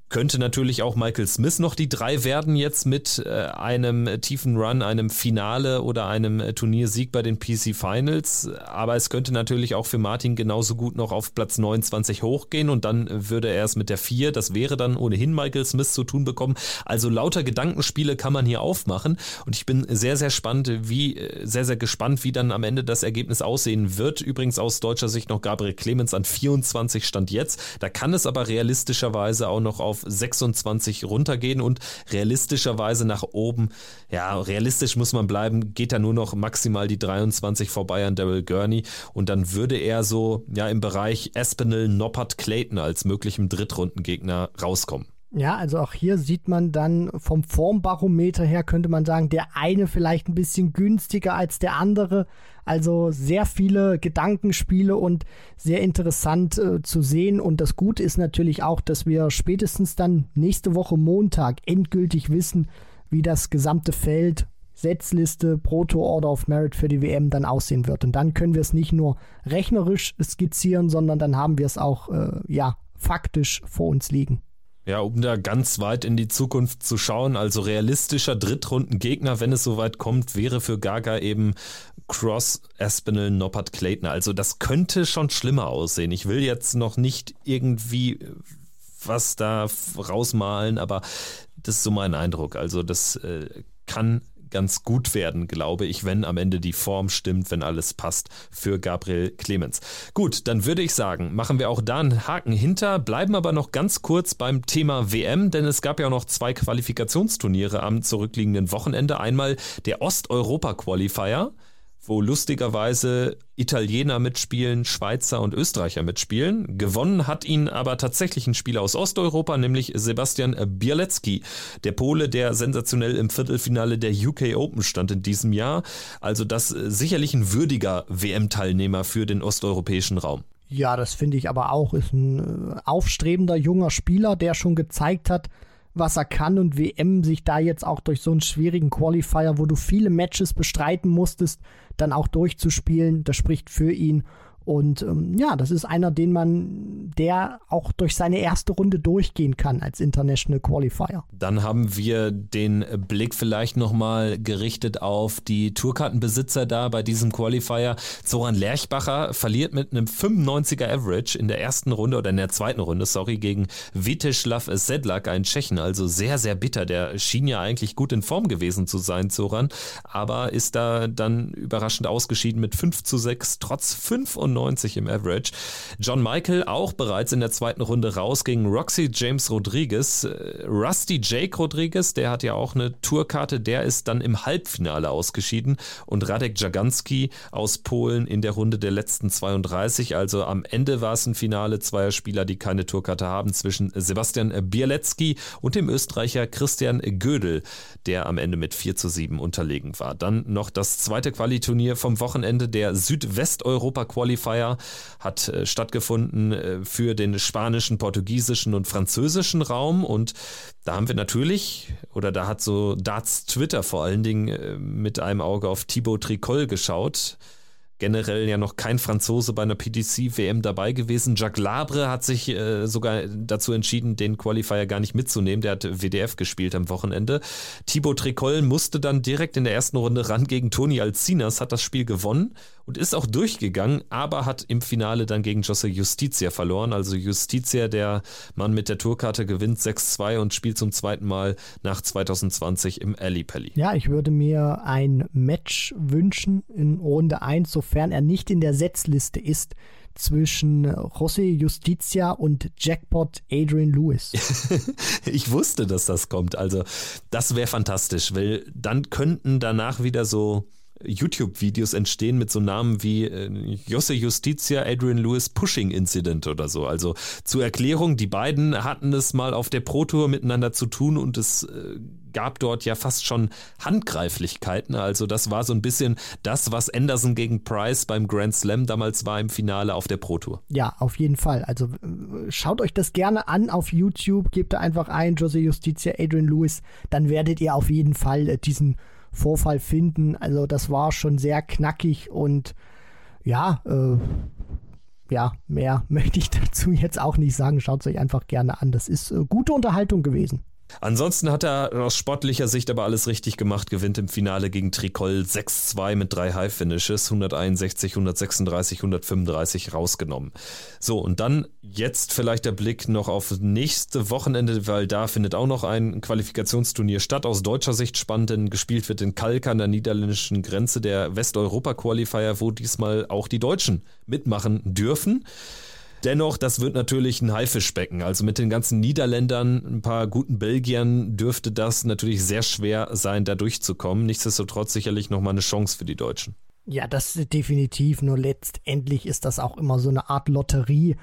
Könnte natürlich auch Michael Smith noch die drei werden jetzt mit äh, einem tiefen Run, einem Finale oder einem äh, Turniersieg bei den PC Finals. Aber es könnte natürlich auch für Martin genauso gut noch auf Platz 29 hochgehen und dann würde er es mit der 4, das wäre dann ohnehin Michael Smith zu tun bekommen. Also lauter Gedankenspiele kann man hier aufmachen und ich bin sehr, sehr spannend, wie, äh, sehr, sehr gespannt, wie dann am Ende das Ergebnis aussehen wird. Übrigens aus deutscher Sicht noch Gabriel Clemens an 24 stand jetzt. Da kann es aber realistischerweise auch noch auf 26 runtergehen und realistischerweise nach oben, ja, realistisch muss man bleiben, geht da nur noch maximal die 23 vorbei an Daryl Gurney und dann würde er so, ja, im Bereich Espinel, Noppert, Clayton als möglichem Drittrundengegner rauskommen. Ja, also auch hier sieht man dann vom Formbarometer her, könnte man sagen, der eine vielleicht ein bisschen günstiger als der andere. Also sehr viele Gedankenspiele und sehr interessant äh, zu sehen. Und das Gute ist natürlich auch, dass wir spätestens dann nächste Woche Montag endgültig wissen, wie das gesamte Feld Setzliste Proto Order of Merit für die WM dann aussehen wird. Und dann können wir es nicht nur rechnerisch skizzieren, sondern dann haben wir es auch äh, ja faktisch vor uns liegen. Ja, um da ganz weit in die Zukunft zu schauen, also realistischer Drittrundengegner, wenn es soweit kommt, wäre für Gaga eben Cross, Aspinall, Noppert, Clayton. Also das könnte schon schlimmer aussehen. Ich will jetzt noch nicht irgendwie was da rausmalen, aber das ist so mein Eindruck. Also das äh, kann ganz gut werden, glaube ich, wenn am Ende die Form stimmt, wenn alles passt für Gabriel Clemens. Gut, dann würde ich sagen, machen wir auch da einen Haken hinter, bleiben aber noch ganz kurz beim Thema WM, denn es gab ja noch zwei Qualifikationsturniere am zurückliegenden Wochenende. Einmal der Osteuropa-Qualifier wo lustigerweise Italiener mitspielen, Schweizer und Österreicher mitspielen. Gewonnen hat ihn aber tatsächlich ein Spieler aus Osteuropa, nämlich Sebastian Bielecki, der Pole, der sensationell im Viertelfinale der UK Open stand in diesem Jahr. Also das sicherlich ein würdiger WM-Teilnehmer für den osteuropäischen Raum. Ja, das finde ich aber auch. Ist ein äh, aufstrebender junger Spieler, der schon gezeigt hat, was er kann und WM sich da jetzt auch durch so einen schwierigen Qualifier, wo du viele Matches bestreiten musstest, dann auch durchzuspielen. Das spricht für ihn. Und ähm, ja, das ist einer, den man, der auch durch seine erste Runde durchgehen kann als International Qualifier. Dann haben wir den Blick vielleicht nochmal gerichtet auf die Tourkartenbesitzer da bei diesem Qualifier. Zoran Lerchbacher verliert mit einem 95er Average in der ersten Runde oder in der zweiten Runde, sorry, gegen Viteslav Sedlak, einen Tschechen. Also sehr, sehr bitter. Der schien ja eigentlich gut in Form gewesen zu sein, Zoran, aber ist da dann überraschend ausgeschieden mit 5 zu 6, trotz 95 95 im Average. John Michael auch bereits in der zweiten Runde raus gegen Roxy James Rodriguez. Äh, Rusty Jake Rodriguez, der hat ja auch eine Tourkarte, der ist dann im Halbfinale ausgeschieden und Radek Jaganski aus Polen in der Runde der letzten 32. Also am Ende war es ein Finale zweier Spieler, die keine Tourkarte haben, zwischen Sebastian Bielecki und dem Österreicher Christian Gödel, der am Ende mit 4 zu 7 unterlegen war. Dann noch das zweite Qualiturnier vom Wochenende, der Südwesteuropa Qualifier Qualifier hat äh, stattgefunden äh, für den spanischen, portugiesischen und französischen Raum und da haben wir natürlich, oder da hat so Darts Twitter vor allen Dingen äh, mit einem Auge auf Thibaut Tricol geschaut generell ja noch kein Franzose bei einer PDC-WM dabei gewesen. Jacques Labre hat sich äh, sogar dazu entschieden, den Qualifier gar nicht mitzunehmen. Der hat WDF gespielt am Wochenende. Thibaut Tricol musste dann direkt in der ersten Runde ran gegen Toni Alcinas, hat das Spiel gewonnen und ist auch durchgegangen, aber hat im Finale dann gegen Josse Justitia verloren. Also Justitia, der Mann mit der Tourkarte, gewinnt 6-2 und spielt zum zweiten Mal nach 2020 im Ali Pally. Ja, ich würde mir ein Match wünschen in Runde 1, sofern er nicht in der Setzliste ist zwischen José Justitia und Jackpot Adrian Lewis. ich wusste, dass das kommt. Also, das wäre fantastisch, weil dann könnten danach wieder so YouTube-Videos entstehen mit so Namen wie äh, Josse Justitia, Adrian Lewis Pushing Incident oder so. Also zur Erklärung, die beiden hatten es mal auf der Pro Tour miteinander zu tun und es äh, gab dort ja fast schon Handgreiflichkeiten. Also das war so ein bisschen das, was Anderson gegen Price beim Grand Slam damals war im Finale auf der Pro Tour. Ja, auf jeden Fall. Also äh, schaut euch das gerne an auf YouTube, gebt da einfach ein, Jose Justitia, Adrian Lewis, dann werdet ihr auf jeden Fall äh, diesen Vorfall finden. Also das war schon sehr knackig und ja, äh, ja, mehr möchte ich dazu jetzt auch nicht sagen. Schaut es euch einfach gerne an. Das ist äh, gute Unterhaltung gewesen. Ansonsten hat er aus sportlicher Sicht aber alles richtig gemacht, gewinnt im Finale gegen Tricol 6-2 mit drei High-Finishes, 161, 136, 135 rausgenommen. So, und dann jetzt vielleicht der Blick noch auf nächste Wochenende, weil da findet auch noch ein Qualifikationsturnier statt. Aus deutscher Sicht spannend, denn gespielt wird in Kalk an der niederländischen Grenze der Westeuropa-Qualifier, wo diesmal auch die Deutschen mitmachen dürfen. Dennoch, das wird natürlich ein Haifischbecken. Also mit den ganzen Niederländern, ein paar guten Belgiern dürfte das natürlich sehr schwer sein, da durchzukommen. Nichtsdestotrotz sicherlich nochmal eine Chance für die Deutschen. Ja, das ist definitiv. Nur letztendlich ist das auch immer so eine Art Lotterie.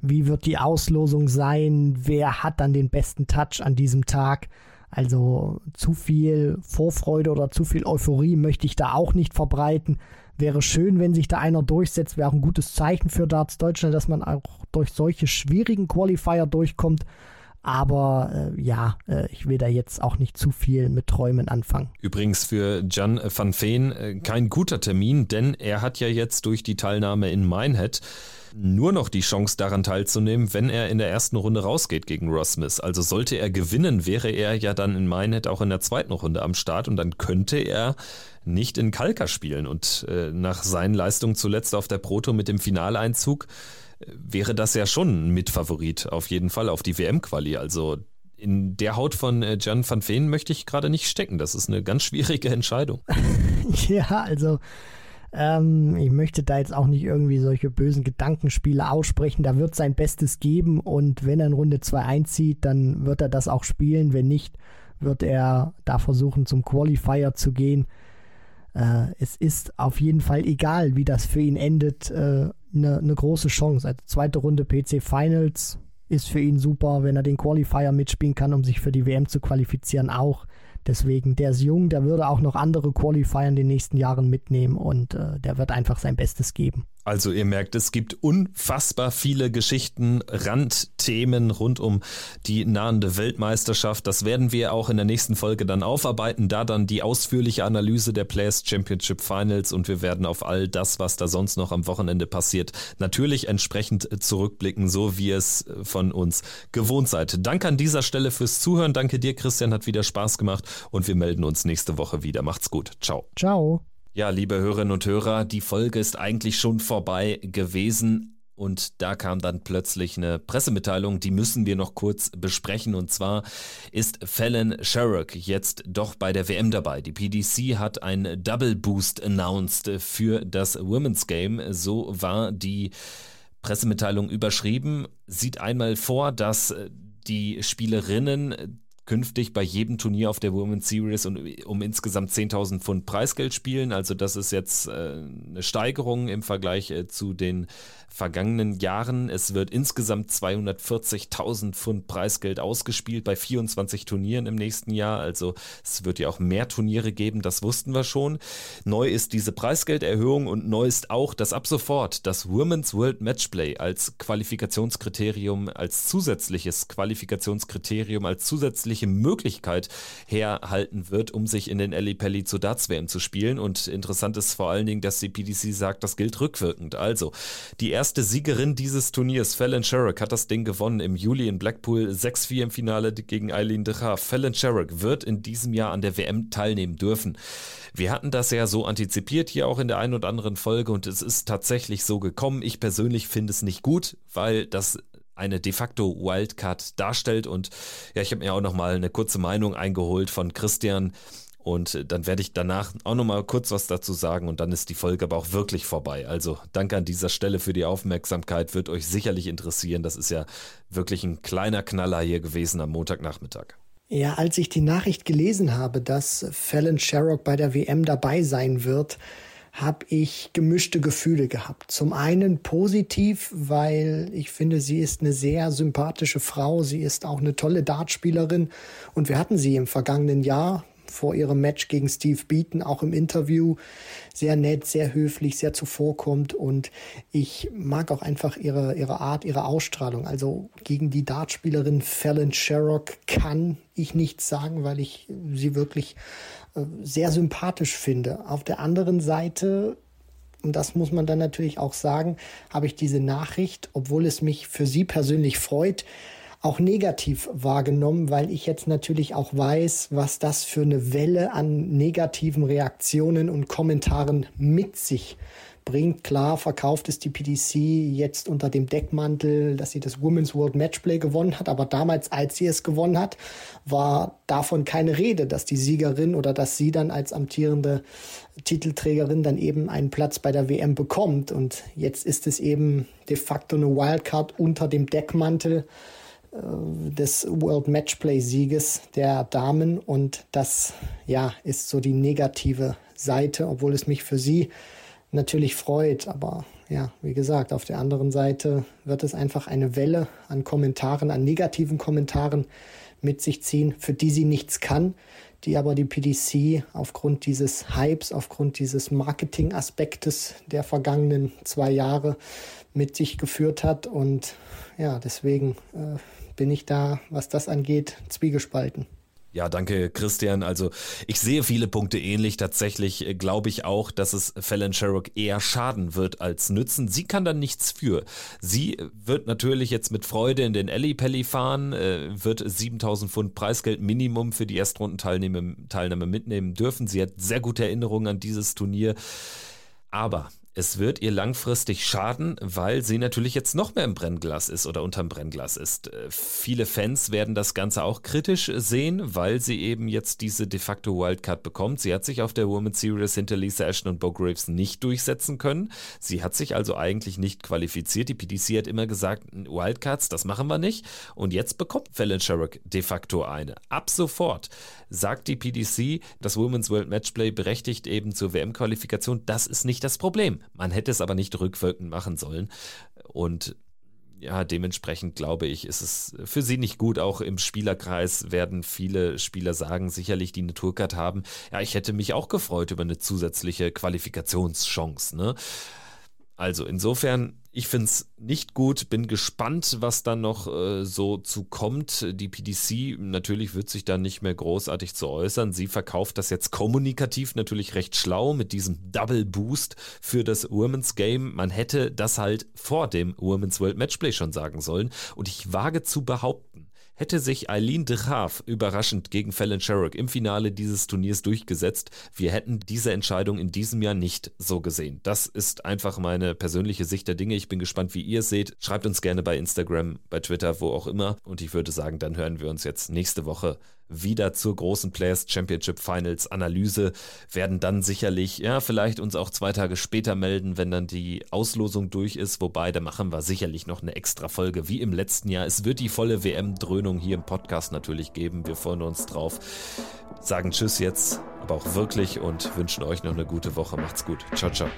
Wie wird die Auslosung sein? Wer hat dann den besten Touch an diesem Tag? Also zu viel Vorfreude oder zu viel Euphorie möchte ich da auch nicht verbreiten. Wäre schön, wenn sich da einer durchsetzt, wäre auch ein gutes Zeichen für Darts Deutschland, dass man auch durch solche schwierigen Qualifier durchkommt. Aber äh, ja, äh, ich will da jetzt auch nicht zu viel mit Träumen anfangen. Übrigens für Jan van Veen äh, kein guter Termin, denn er hat ja jetzt durch die Teilnahme in Minehead nur noch die Chance daran teilzunehmen, wenn er in der ersten Runde rausgeht gegen Ross Smith. Also sollte er gewinnen, wäre er ja dann in Minehead auch in der zweiten Runde am Start und dann könnte er nicht in Kalka spielen. Und äh, nach seinen Leistungen zuletzt auf der Proto mit dem Finaleinzug äh, wäre das ja schon ein Mitfavorit auf jeden Fall auf die WM-Quali. Also in der Haut von äh, Jan van Veen möchte ich gerade nicht stecken. Das ist eine ganz schwierige Entscheidung. ja, also ähm, ich möchte da jetzt auch nicht irgendwie solche bösen Gedankenspiele aussprechen. Da wird sein Bestes geben und wenn er in Runde 2 einzieht, dann wird er das auch spielen. Wenn nicht, wird er da versuchen, zum Qualifier zu gehen. Äh, es ist auf jeden Fall egal, wie das für ihn endet, eine äh, ne, ne große Chance. Also zweite Runde PC Finals ist für ihn super, wenn er den Qualifier mitspielen kann, um sich für die WM zu qualifizieren, auch. Deswegen, der ist jung, der würde auch noch andere Qualifier in den nächsten Jahren mitnehmen und äh, der wird einfach sein Bestes geben. Also ihr merkt, es gibt unfassbar viele Geschichten, Randthemen rund um die nahende Weltmeisterschaft. Das werden wir auch in der nächsten Folge dann aufarbeiten, da dann die ausführliche Analyse der Players Championship Finals und wir werden auf all das, was da sonst noch am Wochenende passiert, natürlich entsprechend zurückblicken, so wie es von uns gewohnt seid. Danke an dieser Stelle fürs Zuhören. Danke dir, Christian, hat wieder Spaß gemacht und wir melden uns nächste Woche wieder. Macht's gut. Ciao. Ciao. Ja, liebe Hörerinnen und Hörer, die Folge ist eigentlich schon vorbei gewesen. Und da kam dann plötzlich eine Pressemitteilung, die müssen wir noch kurz besprechen. Und zwar ist Fallon Sherrock jetzt doch bei der WM dabei. Die PDC hat ein Double Boost announced für das Women's Game. So war die Pressemitteilung überschrieben. Sieht einmal vor, dass die Spielerinnen künftig bei jedem Turnier auf der Women's Series um, um insgesamt 10.000 Pfund Preisgeld spielen. Also das ist jetzt äh, eine Steigerung im Vergleich äh, zu den vergangenen Jahren. Es wird insgesamt 240.000 Pfund Preisgeld ausgespielt bei 24 Turnieren im nächsten Jahr. Also es wird ja auch mehr Turniere geben, das wussten wir schon. Neu ist diese Preisgelderhöhung und neu ist auch, dass ab sofort das Women's World Matchplay als Qualifikationskriterium, als zusätzliches Qualifikationskriterium, als zusätzliche Möglichkeit herhalten wird, um sich in den Pelli zu Darts WM zu spielen. Und interessant ist vor allen Dingen, dass die PDC sagt, das gilt rückwirkend. Also die erste Siegerin dieses Turniers, Fallon Sherrock, hat das Ding gewonnen im Juli in Blackpool 6-4 im Finale gegen Eileen de Graaf. Fallon Sherrock wird in diesem Jahr an der WM teilnehmen dürfen. Wir hatten das ja so antizipiert hier auch in der einen oder anderen Folge und es ist tatsächlich so gekommen. Ich persönlich finde es nicht gut, weil das eine de facto Wildcard darstellt und ja, ich habe mir auch noch mal eine kurze Meinung eingeholt von Christian und äh, dann werde ich danach auch nochmal kurz was dazu sagen und dann ist die Folge aber auch wirklich vorbei. Also danke an dieser Stelle für die Aufmerksamkeit, wird euch sicherlich interessieren. Das ist ja wirklich ein kleiner Knaller hier gewesen am Montagnachmittag. Ja, als ich die Nachricht gelesen habe, dass Fallon Sherrock bei der WM dabei sein wird, habe ich gemischte Gefühle gehabt. Zum einen positiv, weil ich finde, sie ist eine sehr sympathische Frau. Sie ist auch eine tolle Dartspielerin. Und wir hatten sie im vergangenen Jahr vor ihrem Match gegen Steve Beaton auch im Interview sehr nett, sehr höflich, sehr zuvorkommt und ich mag auch einfach ihre, ihre Art, ihre Ausstrahlung. Also gegen die Dartspielerin Fallon Sherrock kann ich nichts sagen, weil ich sie wirklich äh, sehr sympathisch finde. Auf der anderen Seite und das muss man dann natürlich auch sagen, habe ich diese Nachricht, obwohl es mich für sie persönlich freut, auch negativ wahrgenommen, weil ich jetzt natürlich auch weiß, was das für eine Welle an negativen Reaktionen und Kommentaren mit sich bringt. Klar verkauft es die PDC jetzt unter dem Deckmantel, dass sie das Women's World Matchplay gewonnen hat. Aber damals, als sie es gewonnen hat, war davon keine Rede, dass die Siegerin oder dass sie dann als amtierende Titelträgerin dann eben einen Platz bei der WM bekommt. Und jetzt ist es eben de facto eine Wildcard unter dem Deckmantel des World Matchplay Sieges der Damen. Und das ja ist so die negative Seite, obwohl es mich für sie natürlich freut, aber ja, wie gesagt, auf der anderen Seite wird es einfach eine Welle an Kommentaren, an negativen Kommentaren mit sich ziehen, für die sie nichts kann, die aber die PDC aufgrund dieses Hypes, aufgrund dieses Marketing-Aspektes der vergangenen zwei Jahre mit sich geführt hat. Und ja, deswegen äh, bin ich da, was das angeht, zwiegespalten. Ja, danke, Christian. Also ich sehe viele Punkte ähnlich. Tatsächlich äh, glaube ich auch, dass es Fallon Sherrock eher schaden wird als nützen. Sie kann dann nichts für. Sie wird natürlich jetzt mit Freude in den Alley Pelly fahren, äh, wird 7000 Pfund Preisgeld Minimum für die Erstrundenteilnahme mitnehmen dürfen. Sie hat sehr gute Erinnerungen an dieses Turnier. Aber es wird ihr langfristig schaden, weil sie natürlich jetzt noch mehr im Brennglas ist oder unterm Brennglas ist. Äh, viele Fans werden das Ganze auch kritisch sehen, weil sie eben jetzt diese de facto Wildcard bekommt. Sie hat sich auf der Women's Series hinter Lisa Ashton und Bo Graves nicht durchsetzen können. Sie hat sich also eigentlich nicht qualifiziert. Die PDC hat immer gesagt, Wildcards, das machen wir nicht. Und jetzt bekommt Fallon Sherrock de facto eine. Ab sofort sagt die PDC, das Women's World Matchplay berechtigt eben zur WM-Qualifikation. Das ist nicht das Problem. Man hätte es aber nicht rückwirkend machen sollen. Und ja, dementsprechend glaube ich, ist es für sie nicht gut. Auch im Spielerkreis werden viele Spieler sagen, sicherlich die Naturcard haben. Ja, ich hätte mich auch gefreut über eine zusätzliche Qualifikationschance. Ne? Also insofern ich finde es nicht gut, bin gespannt, was dann noch äh, so zu kommt. Die PDC natürlich wird sich dann nicht mehr großartig zu äußern. Sie verkauft das jetzt kommunikativ natürlich recht schlau mit diesem Double Boost für das Women's Game. Man hätte das halt vor dem Women's World Matchplay schon sagen sollen. Und ich wage zu behaupten, Hätte sich Eileen de Graaf überraschend gegen Fallon Sherrock im Finale dieses Turniers durchgesetzt, wir hätten diese Entscheidung in diesem Jahr nicht so gesehen. Das ist einfach meine persönliche Sicht der Dinge. Ich bin gespannt, wie ihr es seht. Schreibt uns gerne bei Instagram, bei Twitter, wo auch immer. Und ich würde sagen, dann hören wir uns jetzt nächste Woche wieder zur großen Players Championship Finals Analyse, werden dann sicherlich, ja, vielleicht uns auch zwei Tage später melden, wenn dann die Auslosung durch ist. Wobei, da machen wir sicherlich noch eine extra Folge wie im letzten Jahr. Es wird die volle WM-Dröhnung hier im Podcast natürlich geben. Wir freuen uns drauf. Sagen Tschüss jetzt, aber auch wirklich und wünschen euch noch eine gute Woche. Macht's gut. Ciao, ciao.